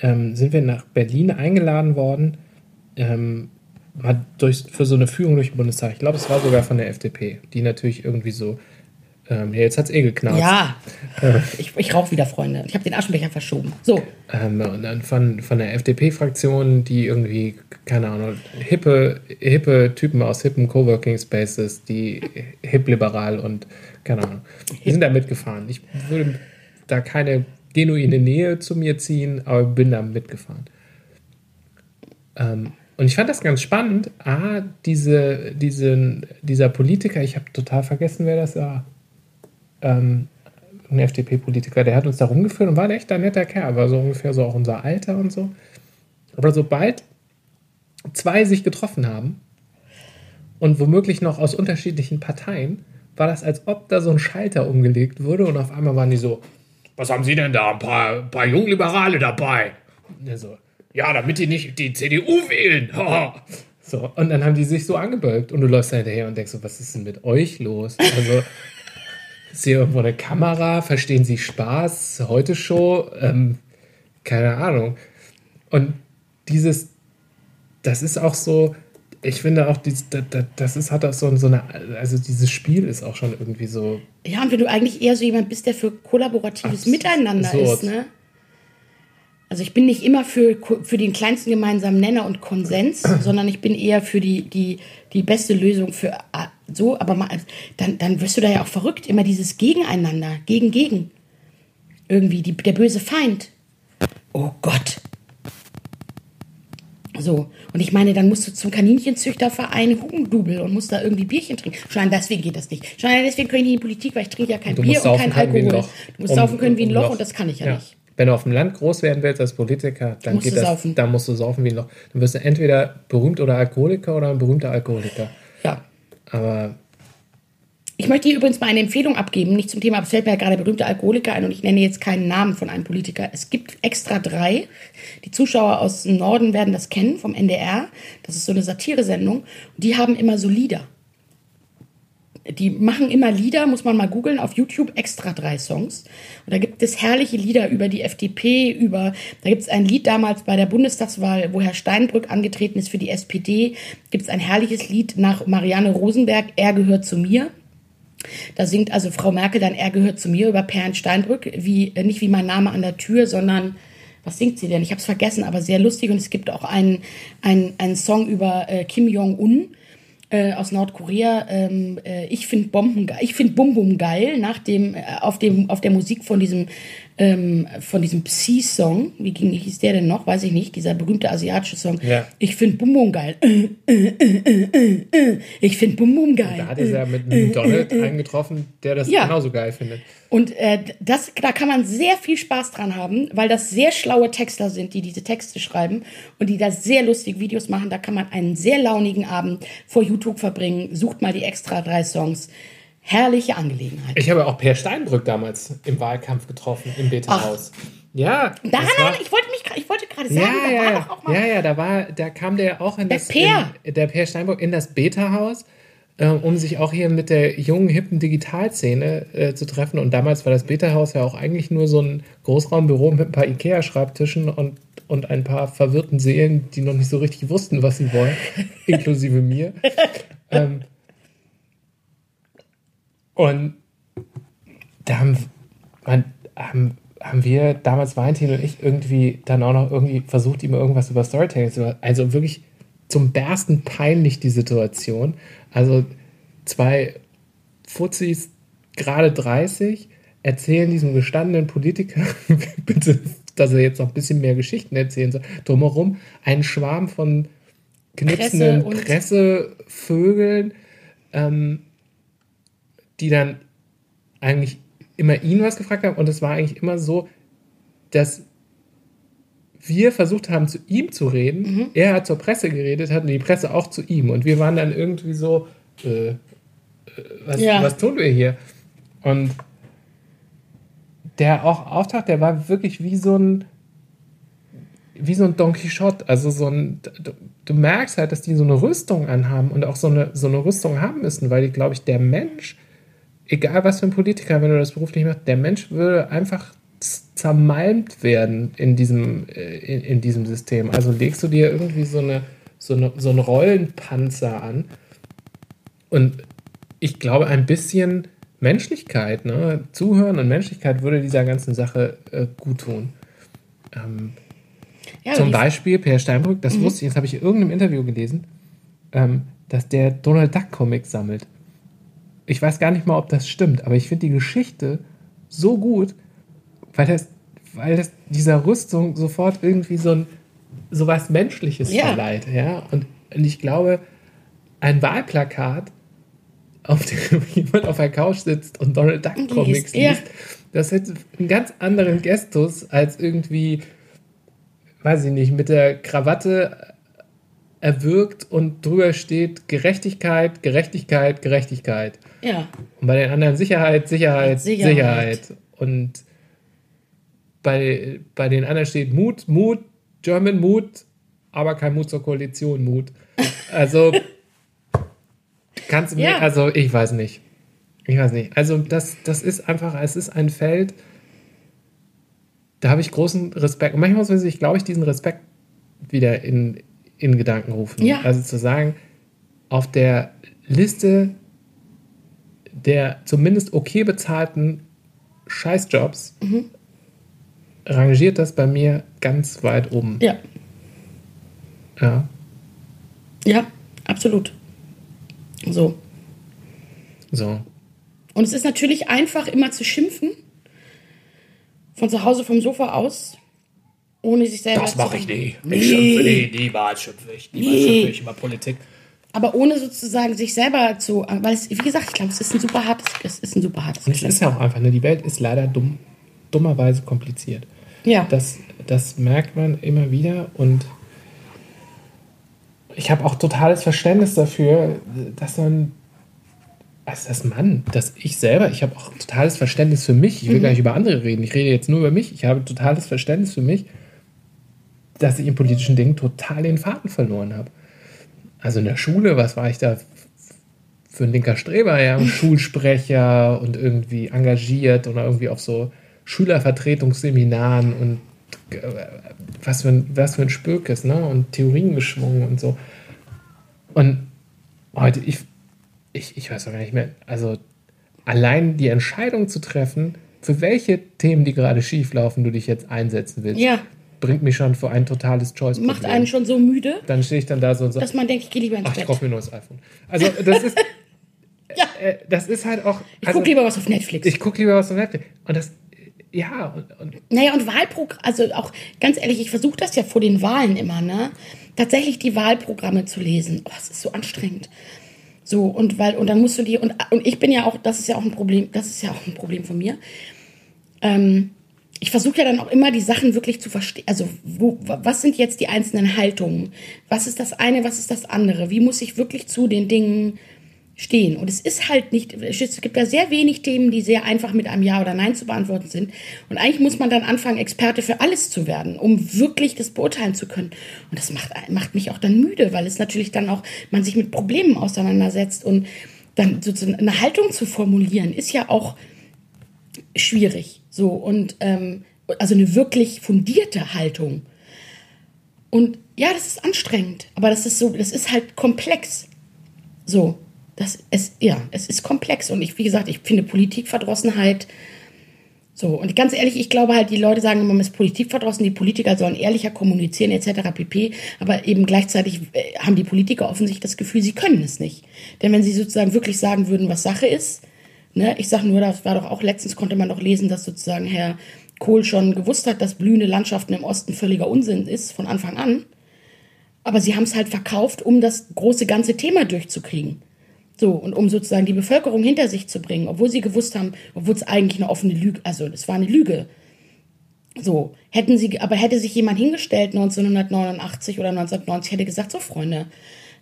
S1: ähm, sind wir nach Berlin eingeladen worden, ähm, mal durch, für so eine Führung durch den Bundestag. Ich glaube, es war sogar von der FDP, die natürlich irgendwie so, ähm, ja, jetzt hat's eh geknallt.
S2: Ja. Ich, ich rauche wieder, Freunde. Ich habe den Aschenbecher verschoben. So.
S1: Ähm, und dann von, von der FDP-Fraktion, die irgendwie, keine Ahnung, hippe, hippe Typen aus hippen Coworking Spaces, die hip-liberal und keine Ahnung, die sind da mitgefahren. Ich würde da keine genuine Nähe zu mir ziehen, aber bin da mitgefahren. Ähm, und ich fand das ganz spannend. Ah, diese, diesen, dieser Politiker, ich habe total vergessen, wer das war. Ähm, ein FDP-Politiker, der hat uns da rumgeführt und war echt ein netter Kerl, war so ungefähr so auch unser Alter und so. Aber sobald zwei sich getroffen haben und womöglich noch aus unterschiedlichen Parteien, war das, als ob da so ein Schalter umgelegt wurde und auf einmal waren die so, was haben Sie denn da? Ein paar, paar Jungliberale dabei. Und so, ja, damit die nicht die CDU wählen. so, und dann haben die sich so angebölkt und du läufst da hinterher und denkst so, was ist denn mit euch los? Also, ist hier irgendwo eine Kamera? Verstehen Sie Spaß? Heute Show? Ähm, keine Ahnung. Und dieses, das ist auch so, ich finde auch, dies, das, das ist, hat auch so, so eine, also dieses Spiel ist auch schon irgendwie so,
S2: Ja, und wenn du eigentlich eher so jemand bist, der für kollaboratives Miteinander ist, ne? Also ich bin nicht immer für, für den kleinsten gemeinsamen Nenner und Konsens, sondern ich bin eher für die, die, die beste Lösung für so, aber mal, dann, dann wirst du da ja auch verrückt. Immer dieses Gegeneinander, gegen, gegen. Irgendwie die, der böse Feind. Oh Gott. So, und ich meine, dann musst du zum Kaninchenzüchterverein Hugendubel und musst da irgendwie Bierchen trinken. Schon deswegen geht das nicht. Schon deswegen kann ich nicht in die Politik, weil ich trinke ja kein Bier und kein Alkohol. Du musst
S1: Um-
S2: saufen können wie ein Loch, und das kann ich ja, nicht.
S1: Wenn du auf dem Land groß werden willst als Politiker, dann
S2: Musst
S1: geht
S2: du
S1: das,
S2: saufen.
S1: dann musst du saufen wie ein Loch. Dann wirst du entweder berühmt oder Alkoholiker oder ein berühmter Alkoholiker.
S2: Ja.
S1: Aber
S2: Ich möchte hier übrigens mal eine Empfehlung abgeben, nicht zum Thema, aber es fällt mir ja gerade berühmte Alkoholiker ein und ich nenne jetzt keinen Namen von einem Politiker. Es gibt extra drei. Die Zuschauer aus dem Norden werden das kennen vom NDR. Das ist so eine Satiresendung. Und die haben immer so Lieder. Die machen immer Lieder, muss man mal googeln, auf YouTube extra drei Songs. Und da gibt es herrliche Lieder über die FDP, über, da gibt es ein Lied damals bei der Bundestagswahl, wo Herr Steinbrück angetreten ist für die SPD. Gibt es ein herrliches Lied nach Marianne Rosenberg, Er gehört zu mir. Da singt also Frau Merkel dann, er gehört zu mir über Perlen Steinbrück, wie, nicht wie mein Name an der Tür, sondern, was singt sie denn? Ich habe es vergessen, aber sehr lustig. Und es gibt auch einen, einen, einen Song über äh, Kim Jong-un äh, aus Nordkorea. Ähm, äh, ich finde Bomben ich finde Bum Bum geil, nach dem, äh, auf dem, auf der Musik von diesem, ähm, von diesem Psy-Song. Wie ging, hieß der denn noch? Weiß ich nicht. Dieser berühmte asiatische Song.
S1: Ja.
S2: Ich finde Bum Bum geil. Äh, äh, äh, äh, äh. Ich finde Bum Bum geil.
S1: da hat er ja mit einem Donald eingetroffen, der das
S2: Äh, Ja.
S1: genauso geil findet.
S2: Und äh, das, da kann man sehr viel Spaß dran haben, weil das sehr schlaue Texter sind, die diese Texte schreiben und die da sehr lustige Videos machen. Da kann man einen sehr launigen Abend vor YouTube verbringen. Sucht mal die extra drei Songs. Herrliche Angelegenheit.
S1: Ich habe auch Per Steinbrück damals im Wahlkampf getroffen, im Beta-Haus. Ja.
S2: Daran,
S1: war-
S2: ich wollte mich, ich wollte gerade sagen,
S1: ja,
S2: da
S1: ja,
S2: war
S1: ja.
S2: auch mal.
S1: ja, ja, da war, da kam der auch in
S2: Der
S1: das,
S2: Per.
S1: In, der Per Steinbrück in das Beta-Haus, äh, um sich auch hier mit der jungen, hippen Digitalszene äh, zu treffen. Und damals war das Beta-Haus ja auch eigentlich nur so ein Großraumbüro mit ein paar Ikea-Schreibtischen und, und ein paar verwirrten Seelen, die noch nicht so richtig wussten, was sie wollen, inklusive mir. Ähm, und da haben, man, haben, haben wir damals Valentin und ich irgendwie dann auch noch irgendwie versucht, ihm irgendwas über Storytelling zu sagen. Also wirklich zum Bersten peinlich die Situation. Also zwei Fuzis, gerade 30, erzählen diesem gestandenen Politiker bitte, dass er jetzt noch ein bisschen mehr Geschichten erzählen soll. Drumherum einen Schwarm von knipsenden
S2: Presse
S1: Pressevögeln, ähm, die dann eigentlich immer ihn was gefragt haben und es war eigentlich immer so, dass wir versucht haben, zu ihm zu reden.
S2: Mhm.
S1: Er hat zur Presse geredet hat die Presse auch zu ihm. Und wir waren dann irgendwie so, äh, äh, was,
S2: Ja.
S1: was tun wir hier? Und der auch Auftrag, der war wirklich wie so ein wie so ein Don Quixote, also so ein, du, du merkst halt, dass die so eine Rüstung anhaben und auch so eine, so eine Rüstung haben müssen, weil die, glaube ich, der Mensch, egal was für ein Politiker, wenn du das beruflich machst, der Mensch würde einfach zermalmt werden in diesem, äh, in, in diesem System. Also legst du dir irgendwie so, eine, so, eine, so einen Rollenpanzer an und ich glaube, ein bisschen Menschlichkeit, ne? Zuhören und Menschlichkeit würde dieser ganzen Sache äh, gut tun. Ähm,
S2: Ja,
S1: zum Beispiel Per Steinbrück, das wusste ich, das habe ich in irgendeinem Interview gelesen, ähm, dass der Donald Duck Comics sammelt. Ich weiß gar nicht mal, ob das stimmt, aber ich finde die Geschichte so gut, weil das, weil das dieser Rüstung sofort irgendwie so ein so was Menschliches
S2: Ja.
S1: verleiht, ja. Und, und ich glaube, ein Wahlplakat, auf dem jemand auf der Couch sitzt und Donald Duck Comics
S2: Liest, ja.
S1: das hätte einen ganz anderen Gestus als irgendwie weiß ich nicht, mit der Krawatte erwürgt und drüber steht Gerechtigkeit, Gerechtigkeit, Gerechtigkeit.
S2: Ja.
S1: Und bei den anderen Sicherheit, Sicherheit,
S2: Sicherheit.
S1: Sicherheit. Und bei, bei den anderen steht Mut, Mut, German Mut, aber kein Mut zur Koalition, Mut. Also kannst du mir,
S2: Ja.
S1: also ich weiß nicht. Ich weiß nicht. Also das, das ist einfach, es ist ein Feld, da habe ich großen Respekt. Und manchmal muss sich, glaube ich, diesen Respekt wieder in, in Gedanken rufen.
S2: Ja.
S1: Also zu sagen, auf der Liste der zumindest okay bezahlten Scheißjobs rangiert das bei mir ganz weit oben.
S2: Ja.
S1: Ja.
S2: Ja, absolut. So.
S1: So.
S2: Und es ist natürlich einfach, immer zu schimpfen. Von zu Hause vom Sofa aus. Ohne sich selber
S1: Das
S2: zu-
S1: mache ich nie.
S2: Nee.
S1: Ich schimpfe nie, niemals schimpfe ich. Niemals
S2: Nee.
S1: schimpfe ich über Politik.
S2: Aber ohne sozusagen sich selber zu. Weil es, wie gesagt, ich glaube, es ist ein super hartes, es ist ein super hartes
S1: Und es ist ja auch einfach, ne, die Welt ist leider dumm, dummerweise kompliziert.
S2: Ja.
S1: Das, das merkt man immer wieder und ich habe auch totales Verständnis dafür, dass man, also das Mann, dass ich selber, ich habe auch totales Verständnis für mich. Ich will gar nicht über andere reden. Ich rede jetzt nur über mich. Ich habe totales Verständnis für mich, dass ich in politischen Dingen total den Faden verloren habe. Also in der Schule, was war ich da für ein linker Streber, ja, Schulsprecher und irgendwie engagiert oder irgendwie auf so Schülervertretungsseminaren und äh, was für ein, was für ein Spökes, ne? Und Theorien geschwungen und so. Und heute, ich, ich, ich weiß auch gar nicht mehr, also allein die Entscheidung zu treffen, für welche Themen, die gerade schief laufen, du dich jetzt einsetzen willst,
S2: Ja.
S1: Bringt mich schon vor ein totales choice -Problem.
S2: Macht einen schon so müde,
S1: Dann stehe ich dann da so und sage,
S2: dass man denkt, ich gehe lieber ins
S1: ach, ich
S2: Bett.
S1: kaufe mir ein neues iPhone. Also das ist,
S2: Ja.
S1: äh, das ist halt auch.
S2: Ich
S1: also,
S2: gucke lieber was auf Netflix.
S1: Ich gucke lieber was auf Netflix. Und das, ja, und, und
S2: Naja, und Wahlprogramm, also auch ganz ehrlich, ich versuche das ja vor den Wahlen immer, ne? Tatsächlich die Wahlprogramme zu lesen. Oh, es ist so anstrengend. So, und weil, und dann musst du die, und, und ich bin ja auch, das ist ja auch ein Problem, das ist ja auch ein Problem von mir. Ähm, ich versuche ja dann auch immer die Sachen wirklich zu verstehen. Also, wo, was sind jetzt die einzelnen Haltungen? Was ist das eine, was ist das andere? Wie muss ich wirklich zu den Dingen stehen? Und es ist halt nicht, es gibt da sehr wenig Themen, die sehr einfach mit einem Ja oder Nein zu beantworten sind. Und eigentlich muss man dann anfangen, Experte für alles zu werden, um wirklich das beurteilen zu können. Und das macht, macht mich auch dann müde, weil es natürlich dann auch, man sich mit Problemen auseinandersetzt und dann sozusagen eine Haltung zu formulieren, ist ja auch schwierig. So und ähm, also eine wirklich fundierte Haltung. Und ja, das ist anstrengend, aber das ist so, das ist halt komplex. So, das es ja, es ist komplex und ich, wie gesagt, ich finde Politikverdrossenheit so und ganz ehrlich, ich glaube halt, die Leute sagen immer, man ist politikverdrossen, die Politiker sollen ehrlicher kommunizieren etc. pp. Aber eben gleichzeitig äh, haben die Politiker offensichtlich das Gefühl, sie können es nicht, denn wenn sie sozusagen wirklich sagen würden, was Sache ist, Ne, ich sage nur, das war doch auch letztens konnte man doch lesen, dass sozusagen Herr Kohl schon gewusst hat, dass blühende Landschaften im Osten völliger Unsinn ist von Anfang an. Aber sie haben es halt verkauft, um das große ganze Thema durchzukriegen. So, und um sozusagen die Bevölkerung hinter sich zu bringen, obwohl sie gewusst haben, obwohl es eigentlich eine offene Lüge, also es war eine Lüge. So, hätten sie, aber hätte sich jemand hingestellt 1989 oder 1990, hätte gesagt, so Freunde,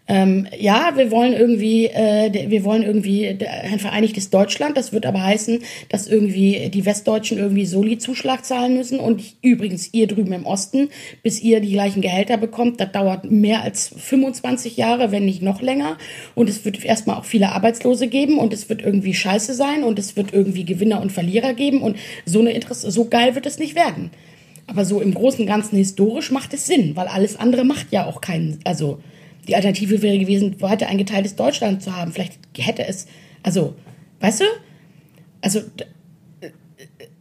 S2: ähm, ja, wir wollen irgendwie, äh, wir wollen irgendwie ein vereinigtes Deutschland. Das wird aber heißen, dass irgendwie die Westdeutschen irgendwie Soli-Zuschlag zahlen müssen. Und übrigens, ihr drüben im Osten, bis ihr die gleichen Gehälter bekommt, das dauert mehr als 25 Jahre, wenn nicht noch länger. Und es wird erstmal auch viele Arbeitslose geben und es wird irgendwie scheiße sein und es wird irgendwie Gewinner und Verlierer geben. Und so eine Interesse, so geil wird es nicht werden. Aber so im Großen und Ganzen historisch macht es Sinn, weil alles andere macht ja auch keinen, also die Alternative wäre gewesen, weiter ein geteiltes Deutschland zu haben. Vielleicht hätte es, also, weißt du? Also, äh,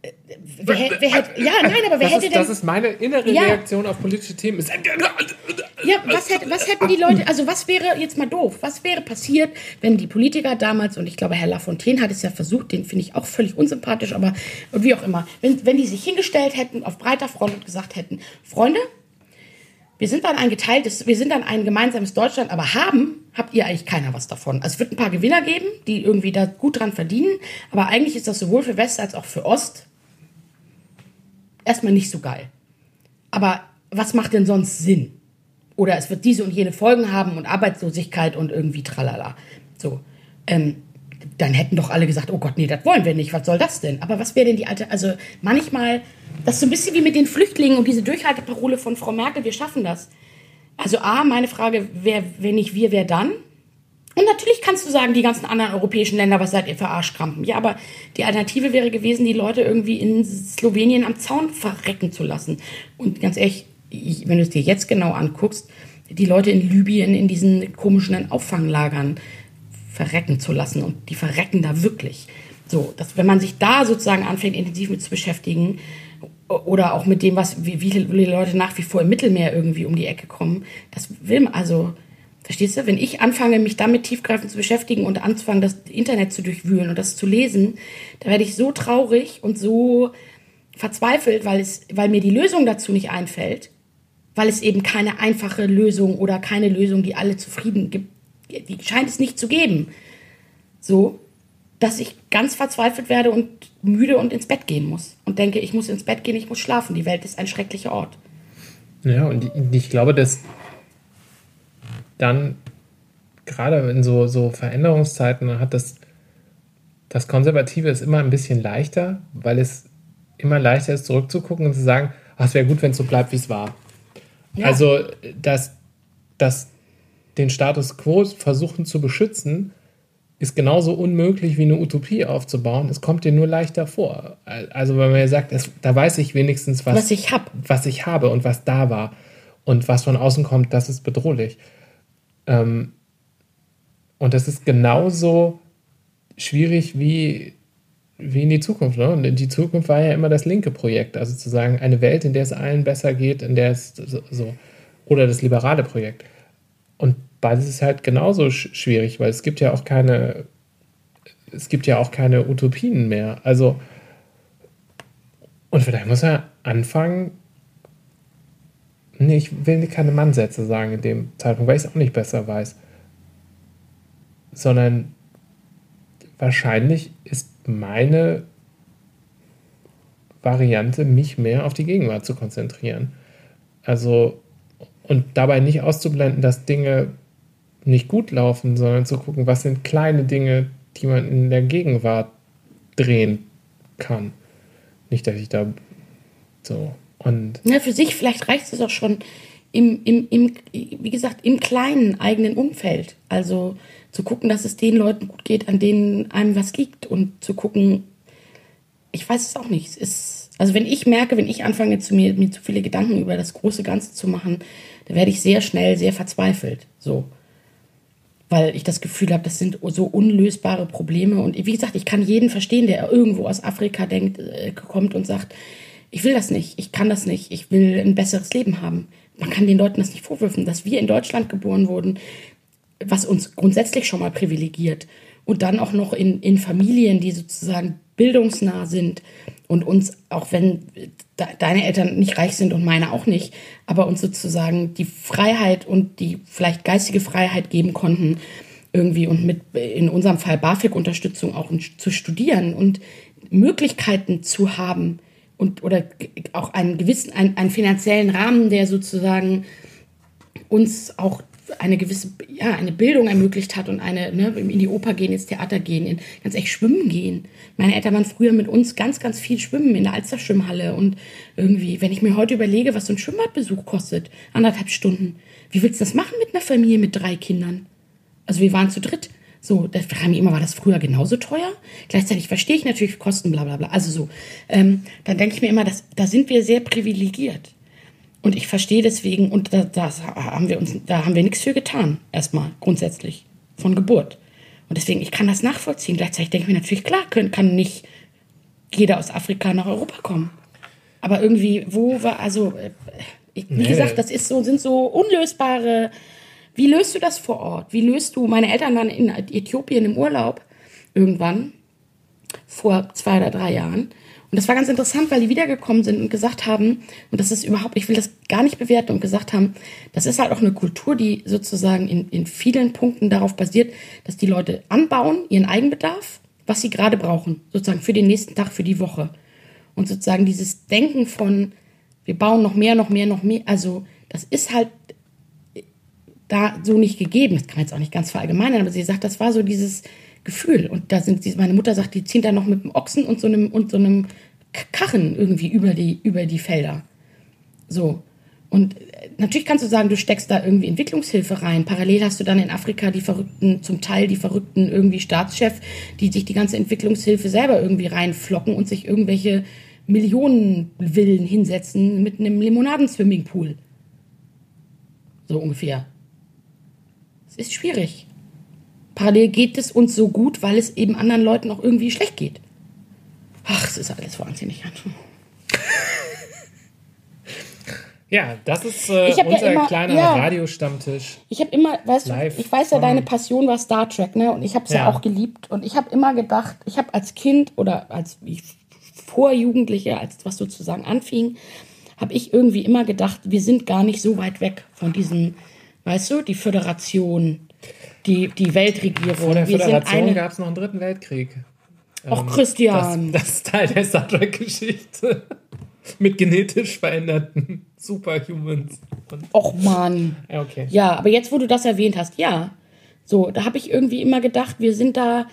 S2: äh, wer, wer hätte, ja, nein, aber wer
S1: das,
S2: hätte
S1: ist,
S2: denn,
S1: das ist meine innere
S2: Ja.
S1: Reaktion auf politische Themen.
S2: Ja, was, hätte, was hätten die Leute, also was wäre, jetzt mal doof, was wäre passiert, wenn die Politiker damals, und ich glaube, Herr Lafontaine hat es ja versucht, den finde ich auch völlig unsympathisch, aber und wie auch immer, wenn, wenn die sich hingestellt hätten auf breiter Front und gesagt hätten, Freunde, wir sind dann ein geteiltes, wir sind dann ein gemeinsames Deutschland, aber haben, habt ihr eigentlich keiner was davon. Also es wird ein paar Gewinner geben, die irgendwie da gut dran verdienen, aber eigentlich ist das sowohl für West als auch für Ost erstmal nicht so geil. Aber was macht denn sonst Sinn? Oder es wird diese und jene Folgen haben und Arbeitslosigkeit und irgendwie tralala. So. Ähm, dann hätten doch alle gesagt, oh Gott, nee, das wollen wir nicht, was soll das denn? Aber was wäre denn die alte, also manchmal, das ist so ein bisschen wie mit den Flüchtlingen und diese Durchhalteparole von Frau Merkel, wir schaffen das. Also A, meine Frage, wer, wenn nicht wir, wer dann? Und natürlich kannst du sagen, die ganzen anderen europäischen Länder, was seid ihr für Arschkrampen? Ja, aber die Alternative wäre gewesen, die Leute irgendwie in Slowenien am Zaun verrecken zu lassen. Und ganz ehrlich, ich, wenn du es dir jetzt genau anguckst, die Leute in Libyen in diesen komischen Auffanglagern verrecken zu lassen. Und die verrecken da wirklich. So, dass, wenn man sich da sozusagen anfängt, intensiv mit zu beschäftigen, oder auch mit dem, was, wie, wie viele Leute nach wie vor im Mittelmeer irgendwie um die Ecke kommen, das will man, also, Verstehst du? Wenn ich anfange, mich damit tiefgreifend zu beschäftigen und anzufangen, das Internet zu durchwühlen und das zu lesen, da werde ich so traurig und so verzweifelt, weil, es, weil mir die Lösung dazu nicht einfällt, weil es eben keine einfache Lösung oder keine Lösung, die alle zufrieden gibt, die scheint es nicht zu geben. So, dass ich ganz verzweifelt werde und müde und ins Bett gehen muss und denke, ich muss ins Bett gehen, ich muss schlafen. Die Welt ist ein schrecklicher Ort.
S1: Ja, und ich glaube, dass dann gerade in so, so Veränderungszeiten hat das, das Konservative ist immer ein bisschen leichter, weil es immer leichter ist, zurückzugucken und zu sagen, ach, es wäre gut, wenn es so bleibt, wie es war.
S2: Ja.
S1: Also, dass, dass den Status quo versuchen zu beschützen, ist genauso unmöglich wie eine Utopie aufzubauen. Es kommt dir nur leichter vor. Also, wenn man ja sagt, es, da weiß ich wenigstens, was,
S2: Was ich hab.
S1: was ich habe und was da war. Und was von außen kommt, das ist bedrohlich. Ähm, und das ist genauso schwierig wie, wie in die Zukunft. Ne? Und die Zukunft war ja immer das linke Projekt. Also zu sagen, eine Welt, in der es allen besser geht, in der es so, so oder das liberale Projekt. Und beides ist halt genauso sch schwierig, weil es gibt ja auch keine, es gibt ja auch keine Utopien mehr. Also, und vielleicht muss er anfangen, nee, ich will keine Mannsätze sagen in dem Zeitpunkt, weil ich es auch nicht besser weiß. Sondern wahrscheinlich ist meine Variante, mich mehr auf die Gegenwart zu konzentrieren. Also, und dabei nicht auszublenden, dass Dinge nicht gut laufen, sondern zu gucken, was sind kleine Dinge, die man in der Gegenwart drehen kann. Nicht, dass ich da so und
S2: Ja, für sich, vielleicht reicht es auch schon im, im, im, wie gesagt, im kleinen eigenen Umfeld. Also zu gucken, dass es den Leuten gut geht, an denen einem was liegt und zu gucken, ich weiß es auch nicht. Es ist, also wenn ich merke, wenn ich anfange, zu mir, mir zu viele Gedanken über das große Ganze zu machen, dann werde ich sehr schnell sehr verzweifelt. So. Weil ich das Gefühl habe, das sind so unlösbare Probleme. Und wie gesagt, ich kann jeden verstehen, der irgendwo aus Afrika denkt, äh, kommt und sagt, ich will das nicht, ich kann das nicht, ich will ein besseres Leben haben. Man kann den Leuten das nicht vorwürfen, dass wir in Deutschland geboren wurden, was uns grundsätzlich schon mal privilegiert. Und dann auch noch in, in Familien, die sozusagen bildungsnah sind und uns, auch wenn deine Eltern nicht reich sind und meine auch nicht, aber uns sozusagen die Freiheit und die vielleicht geistige Freiheit geben konnten, irgendwie und mit in unserem Fall BAföG-Unterstützung auch zu studieren und Möglichkeiten zu haben und oder auch einen gewissen, einen, einen finanziellen Rahmen, der sozusagen uns auch eine gewisse, ja, eine Bildung ermöglicht hat und eine, ne, in die Oper gehen, ins Theater gehen, in, ganz echt schwimmen gehen. Meine Eltern waren früher mit uns ganz, ganz viel schwimmen in der Alster-Schwimmhalle und irgendwie, wenn ich mir heute überlege, was so ein Schwimmbadbesuch kostet, anderthalb Stunden, wie willst du das machen mit einer Familie mit drei Kindern? Also wir waren zu dritt. So, da frage ich mich immer, war das früher genauso teuer? Gleichzeitig verstehe ich natürlich Kosten, bla bla bla. Also so, ähm, dann denke ich mir immer, dass, da sind wir sehr privilegiert. Und ich verstehe deswegen, und da, das haben wir uns, da haben wir nichts für getan, erstmal, grundsätzlich, von Geburt. Und deswegen, ich kann das nachvollziehen. Gleichzeitig denke ich mir natürlich, klar, können, kann nicht jeder aus Afrika nach Europa kommen. Aber irgendwie, wo war, also, äh, wie
S1: Nee.
S2: gesagt, das ist so, sind so unlösbare. Wie löst du das vor Ort? Wie löst du, meine Eltern waren in Äthiopien im Urlaub irgendwann, vor zwei oder drei Jahren. Und das war ganz interessant, weil die wiedergekommen sind und gesagt haben, und das ist überhaupt, ich will das gar nicht bewerten, und gesagt haben, das ist halt auch eine Kultur, die sozusagen in, in vielen Punkten darauf basiert, dass die Leute anbauen, ihren Eigenbedarf, was sie gerade brauchen, sozusagen für den nächsten Tag, für die Woche. Und sozusagen dieses Denken von, wir bauen noch mehr, noch mehr, noch mehr, also das ist halt da so nicht gegeben. Das kann man jetzt auch nicht ganz verallgemeinern, aber sie sagt, das war so dieses Gefühl. Und da sind sie, meine Mutter sagt, die ziehen da noch mit dem Ochsen und so einem, und so einem Karren irgendwie über die, über die Felder. So. Und äh, natürlich kannst du sagen, du steckst da irgendwie Entwicklungshilfe rein. Parallel hast du dann in Afrika die verrückten, zum Teil die verrückten irgendwie Staatschef, die sich die ganze Entwicklungshilfe selber irgendwie reinflocken und sich irgendwelche Millionenvillen hinsetzen mit einem Limonaden-Swimmingpool. So ungefähr. Es ist schwierig. Parallel geht es uns so gut, weil es eben anderen Leuten auch irgendwie schlecht geht. Ach, es ist alles wahnsinnig.
S1: Ja, das ist äh,
S2: Ich hab ja
S1: unser
S2: immer-
S1: kleiner
S2: ja.
S1: Radiostammtisch.
S2: Ich habe immer, weißt
S1: Live
S2: du, ich weiß ja, deine Passion war Star Trek, ne? Und ich habe es ja.
S1: Ja.
S2: auch geliebt. Und ich habe immer gedacht, ich habe als Kind oder als ich Vorjugendliche, als was sozusagen anfing, habe ich irgendwie immer gedacht, wir sind gar nicht so weit weg von diesem, weißt du, die Föderation, die, die Weltregierung.
S1: Vor der Föderation gab es noch einen dritten Weltkrieg.
S2: Auch Christian.
S1: Das, das ist Teil der Star Trek-Geschichte. Mit genetisch veränderten Superhumans.
S2: Och Mann.
S1: ja, okay.
S2: Ja, aber jetzt, wo du das erwähnt hast, ja. So, da habe ich irgendwie immer gedacht, wir sind da.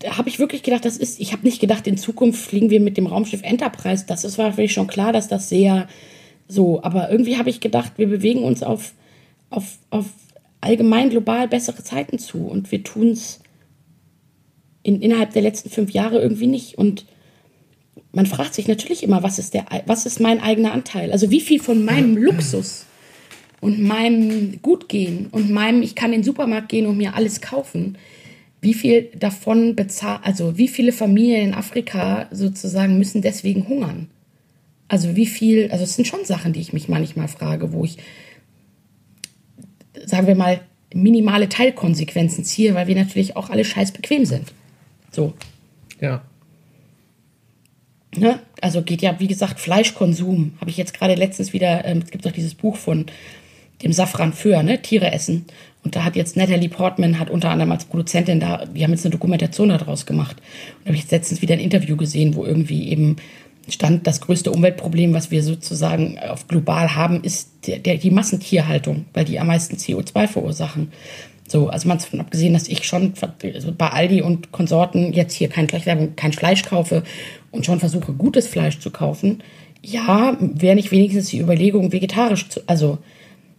S2: Da habe ich wirklich gedacht, das ist. Ich habe nicht gedacht, in Zukunft fliegen wir mit dem Raumschiff Enterprise. Das ist mich schon klar, dass das sehr so. Aber irgendwie habe ich gedacht, wir bewegen uns auf, auf, auf allgemein global bessere Zeiten zu. Und wir tun es in, innerhalb der letzten fünf Jahre irgendwie nicht. Und man fragt sich natürlich immer, was ist, der, was ist mein eigener Anteil? Also wie viel von meinem Luxus und meinem Gutgehen und meinem, ich kann in den Supermarkt gehen und mir alles kaufen, wie viel davon bezahlt, also wie viele Familien in Afrika sozusagen müssen deswegen hungern? Also wie viel, also es sind schon Sachen, die ich mich manchmal frage, wo ich, sagen wir mal, minimale Teilkonsequenzen ziehe, weil wir natürlich auch alle scheiß bequem sind. So.
S1: Ja.
S2: Ne? Also geht ja, wie gesagt, Fleischkonsum. Habe ich jetzt gerade letztens wieder, ähm, es gibt doch dieses Buch von dem Safran Föhr, ne? Tiere essen. Und da hat jetzt Natalie Portman, hat unter anderem als Produzentin da, die haben jetzt eine Dokumentation daraus gemacht. Und da habe ich jetzt letztens wieder ein Interview gesehen, wo irgendwie eben stand, das größte Umweltproblem, was wir sozusagen auf global haben, ist der, der, die Massentierhaltung, weil die am meisten CO2 verursachen. So, also man davon abgesehen, dass ich schon also bei Aldi und Konsorten jetzt hier kein kein Fleisch kaufe und schon versuche, gutes Fleisch zu kaufen. Ja, wäre nicht wenigstens die Überlegung, vegetarisch zu, also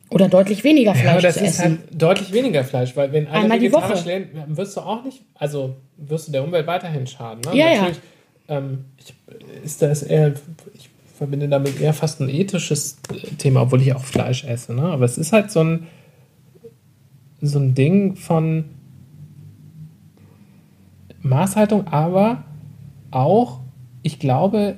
S2: oder deutlich weniger Fleisch
S1: Ja, das
S2: zu
S1: ist
S2: essen.
S1: halt deutlich weniger Fleisch, weil wenn alle
S2: Einmal die
S1: vegetarisch
S2: Woche.
S1: leben, wirst du auch nicht, also wirst du der Umwelt weiterhin schaden. Ne?
S2: Ja, ja.
S1: Natürlich, Ähm, ich, ist das eher, ich verbinde damit eher fast ein ethisches Thema, obwohl ich auch Fleisch esse. Ne? Aber es ist halt so ein, so ein Ding von Maßhaltung, aber auch, ich glaube,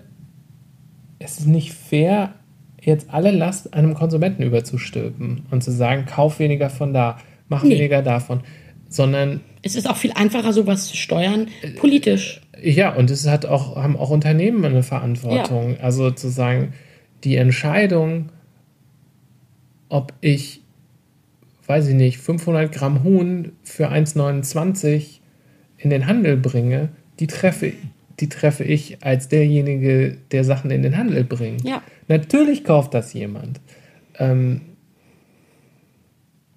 S1: es ist nicht fair, jetzt alle Last einem Konsumenten überzustülpen und zu sagen, kauf weniger von da, mach
S2: Nee.
S1: weniger davon, sondern
S2: Es ist auch viel einfacher, sowas zu steuern, politisch.
S1: ja, und es hat auch, haben auch Unternehmen eine Verantwortung. Also zu sagen, die Entscheidung, ob ich, weiß ich nicht, 500 Gramm Huhn für 1,29 in den Handel bringe, die treffe, die treffe ich als derjenige, der Sachen in den Handel bringt.
S2: Ja.
S1: Natürlich kauft das jemand. Ähm,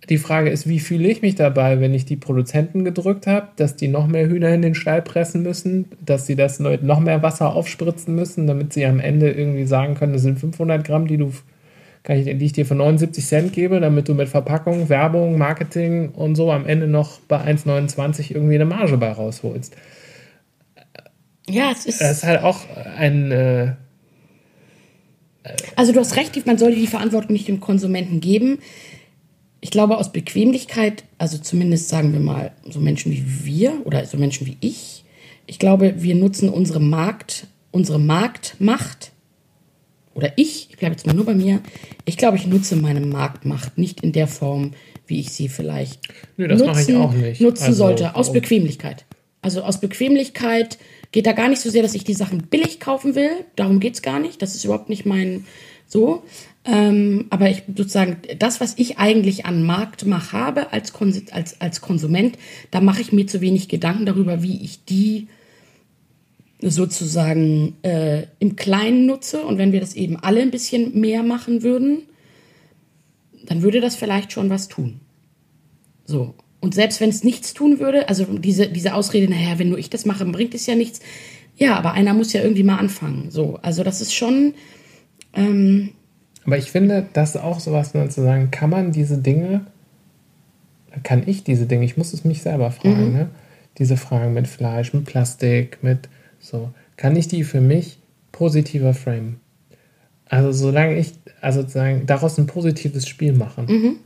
S1: die Frage ist, wie fühle ich mich dabei, wenn ich die Produzenten gedrückt habe, dass die noch mehr Hühner in den Stall pressen müssen, dass sie das noch mehr Wasser aufspritzen müssen, damit sie am Ende irgendwie sagen können, das sind 500 Gramm, die du ich, die ich dir für 79 Cent gebe, damit du mit Verpackung, Werbung, Marketing und so am Ende noch bei 1,29 irgendwie eine Marge bei rausholst.
S2: Ja, es ist.
S1: Das ist halt auch ein äh,
S2: Also du hast recht, man sollte die Verantwortung nicht dem Konsumenten geben. Ich glaube aus Bequemlichkeit, also zumindest sagen wir mal so Menschen wie wir oder so Menschen wie ich, ich glaube, wir nutzen unsere Markt, unsere Marktmacht oder ich, ich bleibe jetzt mal nur bei mir, ich glaube, ich nutze meine Marktmacht nicht in der Form, wie ich sie vielleicht
S1: Nö, das mache ich auch nicht.
S2: nutzen
S1: Also,
S2: sollte, aus
S1: warum?
S2: Bequemlichkeit. Also aus Bequemlichkeit geht da gar nicht so sehr, dass ich die Sachen billig kaufen will. Darum geht's gar nicht. Das ist überhaupt nicht mein so. Ähm, aber ich sozusagen, das, was ich eigentlich an Marktmach habe als, als, als Konsument, da mache ich mir zu wenig Gedanken darüber, wie ich die sozusagen äh, im Kleinen nutze. Und wenn wir das eben alle ein bisschen mehr machen würden, dann würde das vielleicht schon was tun. So. Und selbst wenn es nichts tun würde, also diese, diese Ausrede, naja, wenn nur ich das mache, bringt es ja nichts. Ja, aber einer muss ja irgendwie mal anfangen. So. Also das ist schon.
S1: Aber ich finde, das ist auch sowas, ne, zu sagen, kann man diese Dinge, kann ich diese Dinge, ich muss es mich selber fragen, ne? diese Fragen mit Fleisch, mit Plastik, mit so, kann ich die für mich positiver framen? Also solange ich, also sozusagen, daraus ein positives Spiel machen.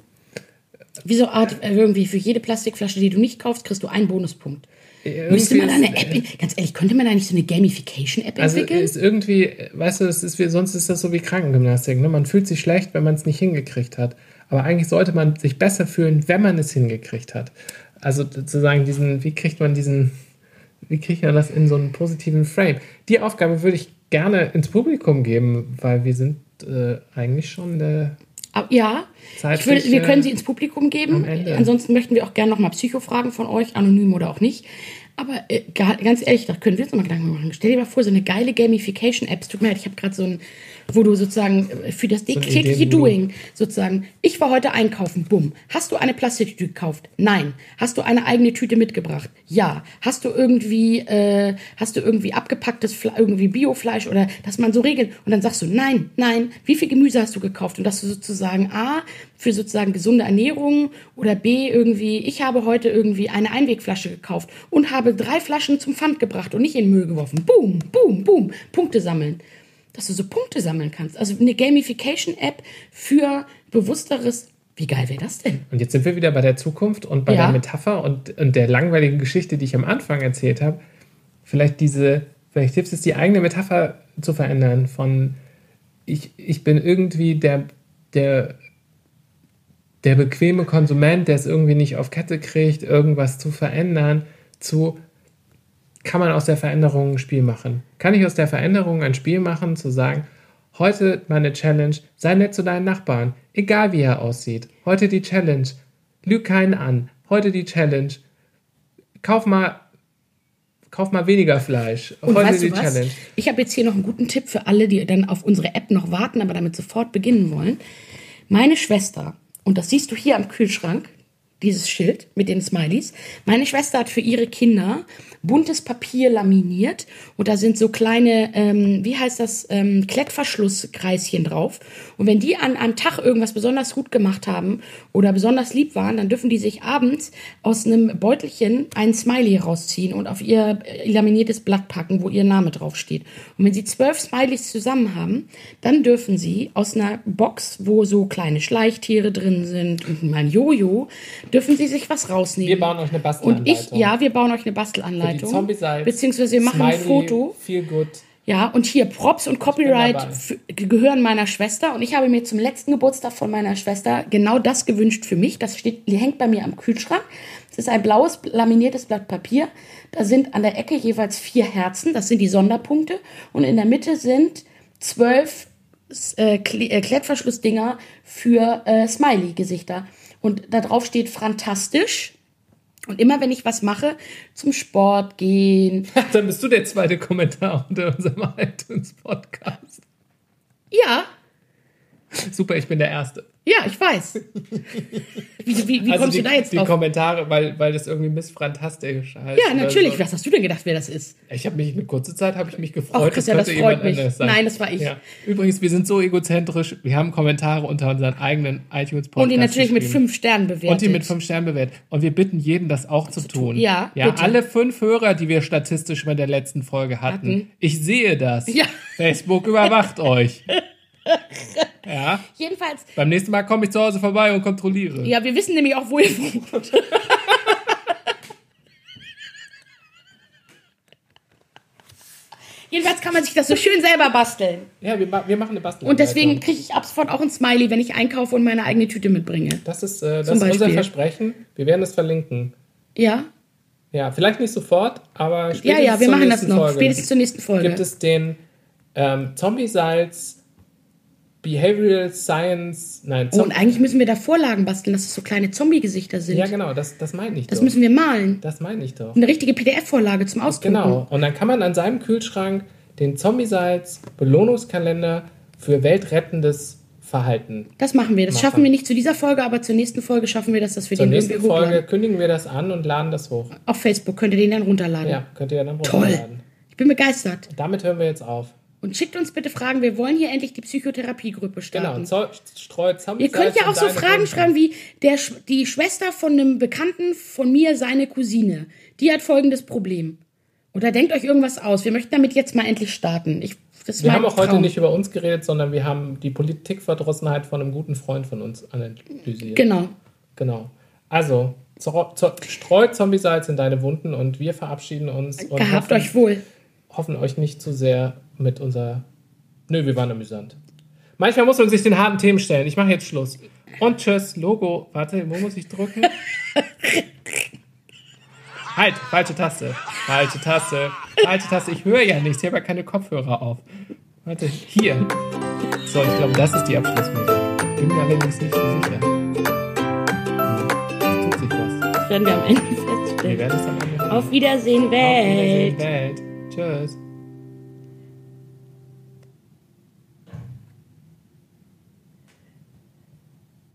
S2: Wie so Art, äh, irgendwie für jede Plastikflasche, die du nicht kaufst, kriegst du einen Bonuspunkt. Müsste man da
S1: irgendwie
S2: eine App, ganz ehrlich, könnte man da nicht so eine Gamification-App
S1: Also
S2: entwickeln?
S1: ist irgendwie, weißt du, es ist wie, sonst ist das so wie Krankengymnastik. Ne? Man fühlt sich schlecht, wenn man es nicht hingekriegt hat. Aber eigentlich sollte man sich besser fühlen, wenn man es hingekriegt hat. Also sozusagen diesen, wie kriegt man diesen, wie kriegt man das in so einen positiven Frame? Die Aufgabe würde ich gerne ins Publikum geben, weil wir sind äh, eigentlich schon der
S2: Aber, ja, würde, wir können sie ins Publikum geben. Ansonsten möchten wir auch gerne nochmal Psychofragen von euch, anonym oder auch nicht. Aber äh, ga- ganz ehrlich, da können wir uns nochmal Gedanken machen. Stell dir mal vor, so eine geile Gamification-App. Es tut mir leid, ich habe gerade so ein, wo du sozusagen äh, für das tägliche
S1: Idee, wo du-
S2: Doing sozusagen, ich war heute einkaufen, bumm. Hast du eine Plastiktüte gekauft? Nein. Hast du eine eigene Tüte mitgebracht? Ja. Hast du irgendwie, äh, hast du irgendwie abgepacktes Fle irgendwie Biofleisch oder dass man so regelt und dann sagst du nein, nein. Wie viel Gemüse hast du gekauft und dass du sozusagen a für sozusagen gesunde Ernährung oder b irgendwie, ich habe heute irgendwie eine Einwegflasche gekauft und habe drei Flaschen zum Pfand gebracht und nicht in den Müll geworfen. Boom, boom, boom. Punkte sammeln dass du so Punkte sammeln kannst. Also eine Gamification-App für bewussteres. Wie geil wäre das denn?
S1: Und jetzt sind wir wieder bei der Zukunft und bei
S2: Ja.
S1: der Metapher und, und der langweiligen Geschichte, die ich am Anfang erzählt habe. Vielleicht diese, vielleicht hilft es, die eigene Metapher zu verändern von ich, ich bin irgendwie der, der, der bequeme Konsument, der es irgendwie nicht auf Kette kriegt, irgendwas zu verändern, zu kann man aus der Veränderung ein Spiel machen? Kann ich aus der Veränderung ein Spiel machen, zu sagen, heute meine Challenge, sei nett zu deinen Nachbarn, egal wie er aussieht. Heute die Challenge, lüg keinen an. Heute die Challenge, kauf mal, kauf mal weniger Fleisch.
S2: Und
S1: heute
S2: weißt
S1: die
S2: du was?
S1: Challenge.
S2: Ich habe jetzt hier noch einen guten Tipp für alle, die dann auf unsere App noch warten, aber damit sofort beginnen wollen. Meine Schwester, und das siehst du hier am Kühlschrank, dieses Schild mit den Smileys. Meine Schwester hat für ihre Kinder buntes Papier laminiert und da sind so kleine, ähm, wie heißt das, ähm, Klettverschlusskreischen drauf. Und wenn die an einem Tag irgendwas besonders gut gemacht haben oder besonders lieb waren, dann dürfen die sich abends aus einem Beutelchen ein Smiley rausziehen und auf ihr äh, laminiertes Blatt packen, wo ihr Name draufsteht. Und wenn sie zwölf Smileys zusammen haben, dann dürfen sie aus einer Box, wo so kleine Schleichtiere drin sind und mal ein Jojo, dürfen sie sich was rausnehmen.
S1: Wir bauen euch eine
S2: und
S1: Bastelanleitung.
S2: ich, ja, wir bauen euch eine
S1: Für
S2: Bastelanleitung.
S1: die Zombie-Salz,
S2: Beziehungsweise wir machen ein
S1: Smiley,
S2: Foto.
S1: Feel good.
S2: Ja, und hier Props und Copyright für, gehören meiner Schwester. Und ich habe mir zum letzten Geburtstag von meiner Schwester genau das gewünscht für mich. Das steht, hängt bei mir am Kühlschrank. Es ist ein blaues laminiertes Blatt Papier. Da sind an der Ecke jeweils vier Herzen. Das sind die Sonderpunkte. Und in der Mitte sind zwölf äh, äh, Klettverschlussdinger für äh, Smiley-Gesichter. Und da drauf steht fantastisch. Und immer wenn ich was mache, zum Sport gehen,
S1: Dann bist du der zweite Kommentar unter unserem iTunes-Podcast.
S2: ja,
S1: Super, ich bin der Erste.
S2: Ja, ich weiß. Wie, wie, wie
S1: Also
S2: kommst
S1: die,
S2: du da jetzt
S1: die
S2: drauf?
S1: Kommentare, weil, weil das irgendwie missfantastisch heißt.
S2: Ja,
S1: oder
S2: natürlich.
S1: so.
S2: Was hast du denn gedacht, wer das ist?
S1: Ich habe mich eine kurze Zeit habe ich mich gefreut.
S2: Ach, Christian, das
S1: könnte
S2: freut mich. Nein, das war ich.
S1: Ja. Übrigens, wir sind so egozentrisch. Wir haben Kommentare unter unseren eigenen iTunes Podcast
S2: Und die natürlich mit fünf Sternen bewertet.
S1: und die mit fünf Sternen bewertet. Und wir bitten jeden, das auch zu tun.
S2: Ja,
S1: ja
S2: bitte.
S1: alle fünf Hörer, die wir statistisch bei der letzten Folge hatten.
S2: Hatten.
S1: Ich sehe das.
S2: Ja.
S1: Facebook überwacht euch. Ja.
S2: Jedenfalls,
S1: Beim nächsten Mal komme ich zu Hause vorbei und kontrolliere.
S2: ja, wir wissen nämlich auch, wo ihr wohnt. Jedenfalls kann man sich das so schön selber basteln.
S1: Ja, wir, wir machen eine Bastel.
S2: Und deswegen kriege ich ab sofort auch ein Smiley, wenn ich einkaufe und meine eigene Tüte mitbringe.
S1: Das ist, äh, das ist unser. Versprechen. Wir werden es verlinken.
S2: Ja?
S1: Ja, vielleicht nicht sofort, aber
S2: Ja,
S1: spätestens
S2: ja, wir
S1: zur
S2: machen das
S1: nächsten
S2: noch.
S1: Folge
S2: Spätestens zur nächsten Folge.
S1: Gibt es den ähm, Zombie-Salz Behavioral Science, nein,
S2: oh, und eigentlich müssen wir da Vorlagen basteln, dass es so kleine Zombie-Gesichter sind.
S1: ja genau, das, das meine ich
S2: Das
S1: doch.
S2: müssen wir malen.
S1: das meine ich doch.
S2: Eine richtige PDF-Vorlage zum Ausdrucken.
S1: Genau, und dann kann man an seinem Kühlschrank den Zombie-Salz Belohnungskalender für weltrettendes Verhalten.
S2: Das machen wir. Das
S1: Machen.
S2: schaffen wir nicht zu dieser Folge, aber zur nächsten Folge schaffen wir das, dass wir
S1: Zur
S2: den
S1: nächsten
S2: irgendwie
S1: Folge
S2: hochladen.
S1: kündigen wir das an und laden das hoch.
S2: Auf Facebook könnt ihr den dann runterladen.
S1: Ja, könnt ihr dann
S2: Toll.
S1: runterladen.
S2: Ich bin begeistert.
S1: Damit hören wir jetzt auf.
S2: Und schickt uns bitte Fragen. Wir wollen hier endlich die Psychotherapiegruppe
S1: Genau,
S2: starten.
S1: Zo streut Zombie
S2: Ihr könnt ja auch so Fragen schreiben wie der, die Schwester von einem Bekannten von mir, seine Cousine. Die hat folgendes Problem. Oder denkt euch irgendwas aus. Wir möchten damit jetzt mal endlich starten. Ich,
S1: Wir haben auch heute
S2: Traum.
S1: nicht über uns geredet, sondern wir haben die Politikverdrossenheit von einem guten Freund von uns analysiert.
S2: Genau.
S1: Genau. Also, streut Zombie-Salz in deine Wunden und wir verabschieden uns und
S2: Gehabt euch wohl.
S1: Hoffen euch nicht zu sehr mit unserer. Nö, wir waren amüsant. Manchmal muss man sich den harten Themen stellen. Ich mache jetzt Schluss. Und tschüss, Logo. Warte, wo muss ich drücken? halt, falsche Taste. Falsche Taste. Falsche Taste. Ich höre ja nichts. Ich habe ja keine Kopfhörer auf. Warte, hier. So, ich glaube, das ist die Abschlussmusik. Bin mir allerdings nicht so sicher. Tut sich was.
S2: Das werden wir am Ende
S1: Wir
S2: feststellen.
S1: werden es am Ende.
S2: Auf Wiedersehen,
S1: Auf
S2: Welt.
S1: Wiedersehen, Welt. Tschüss.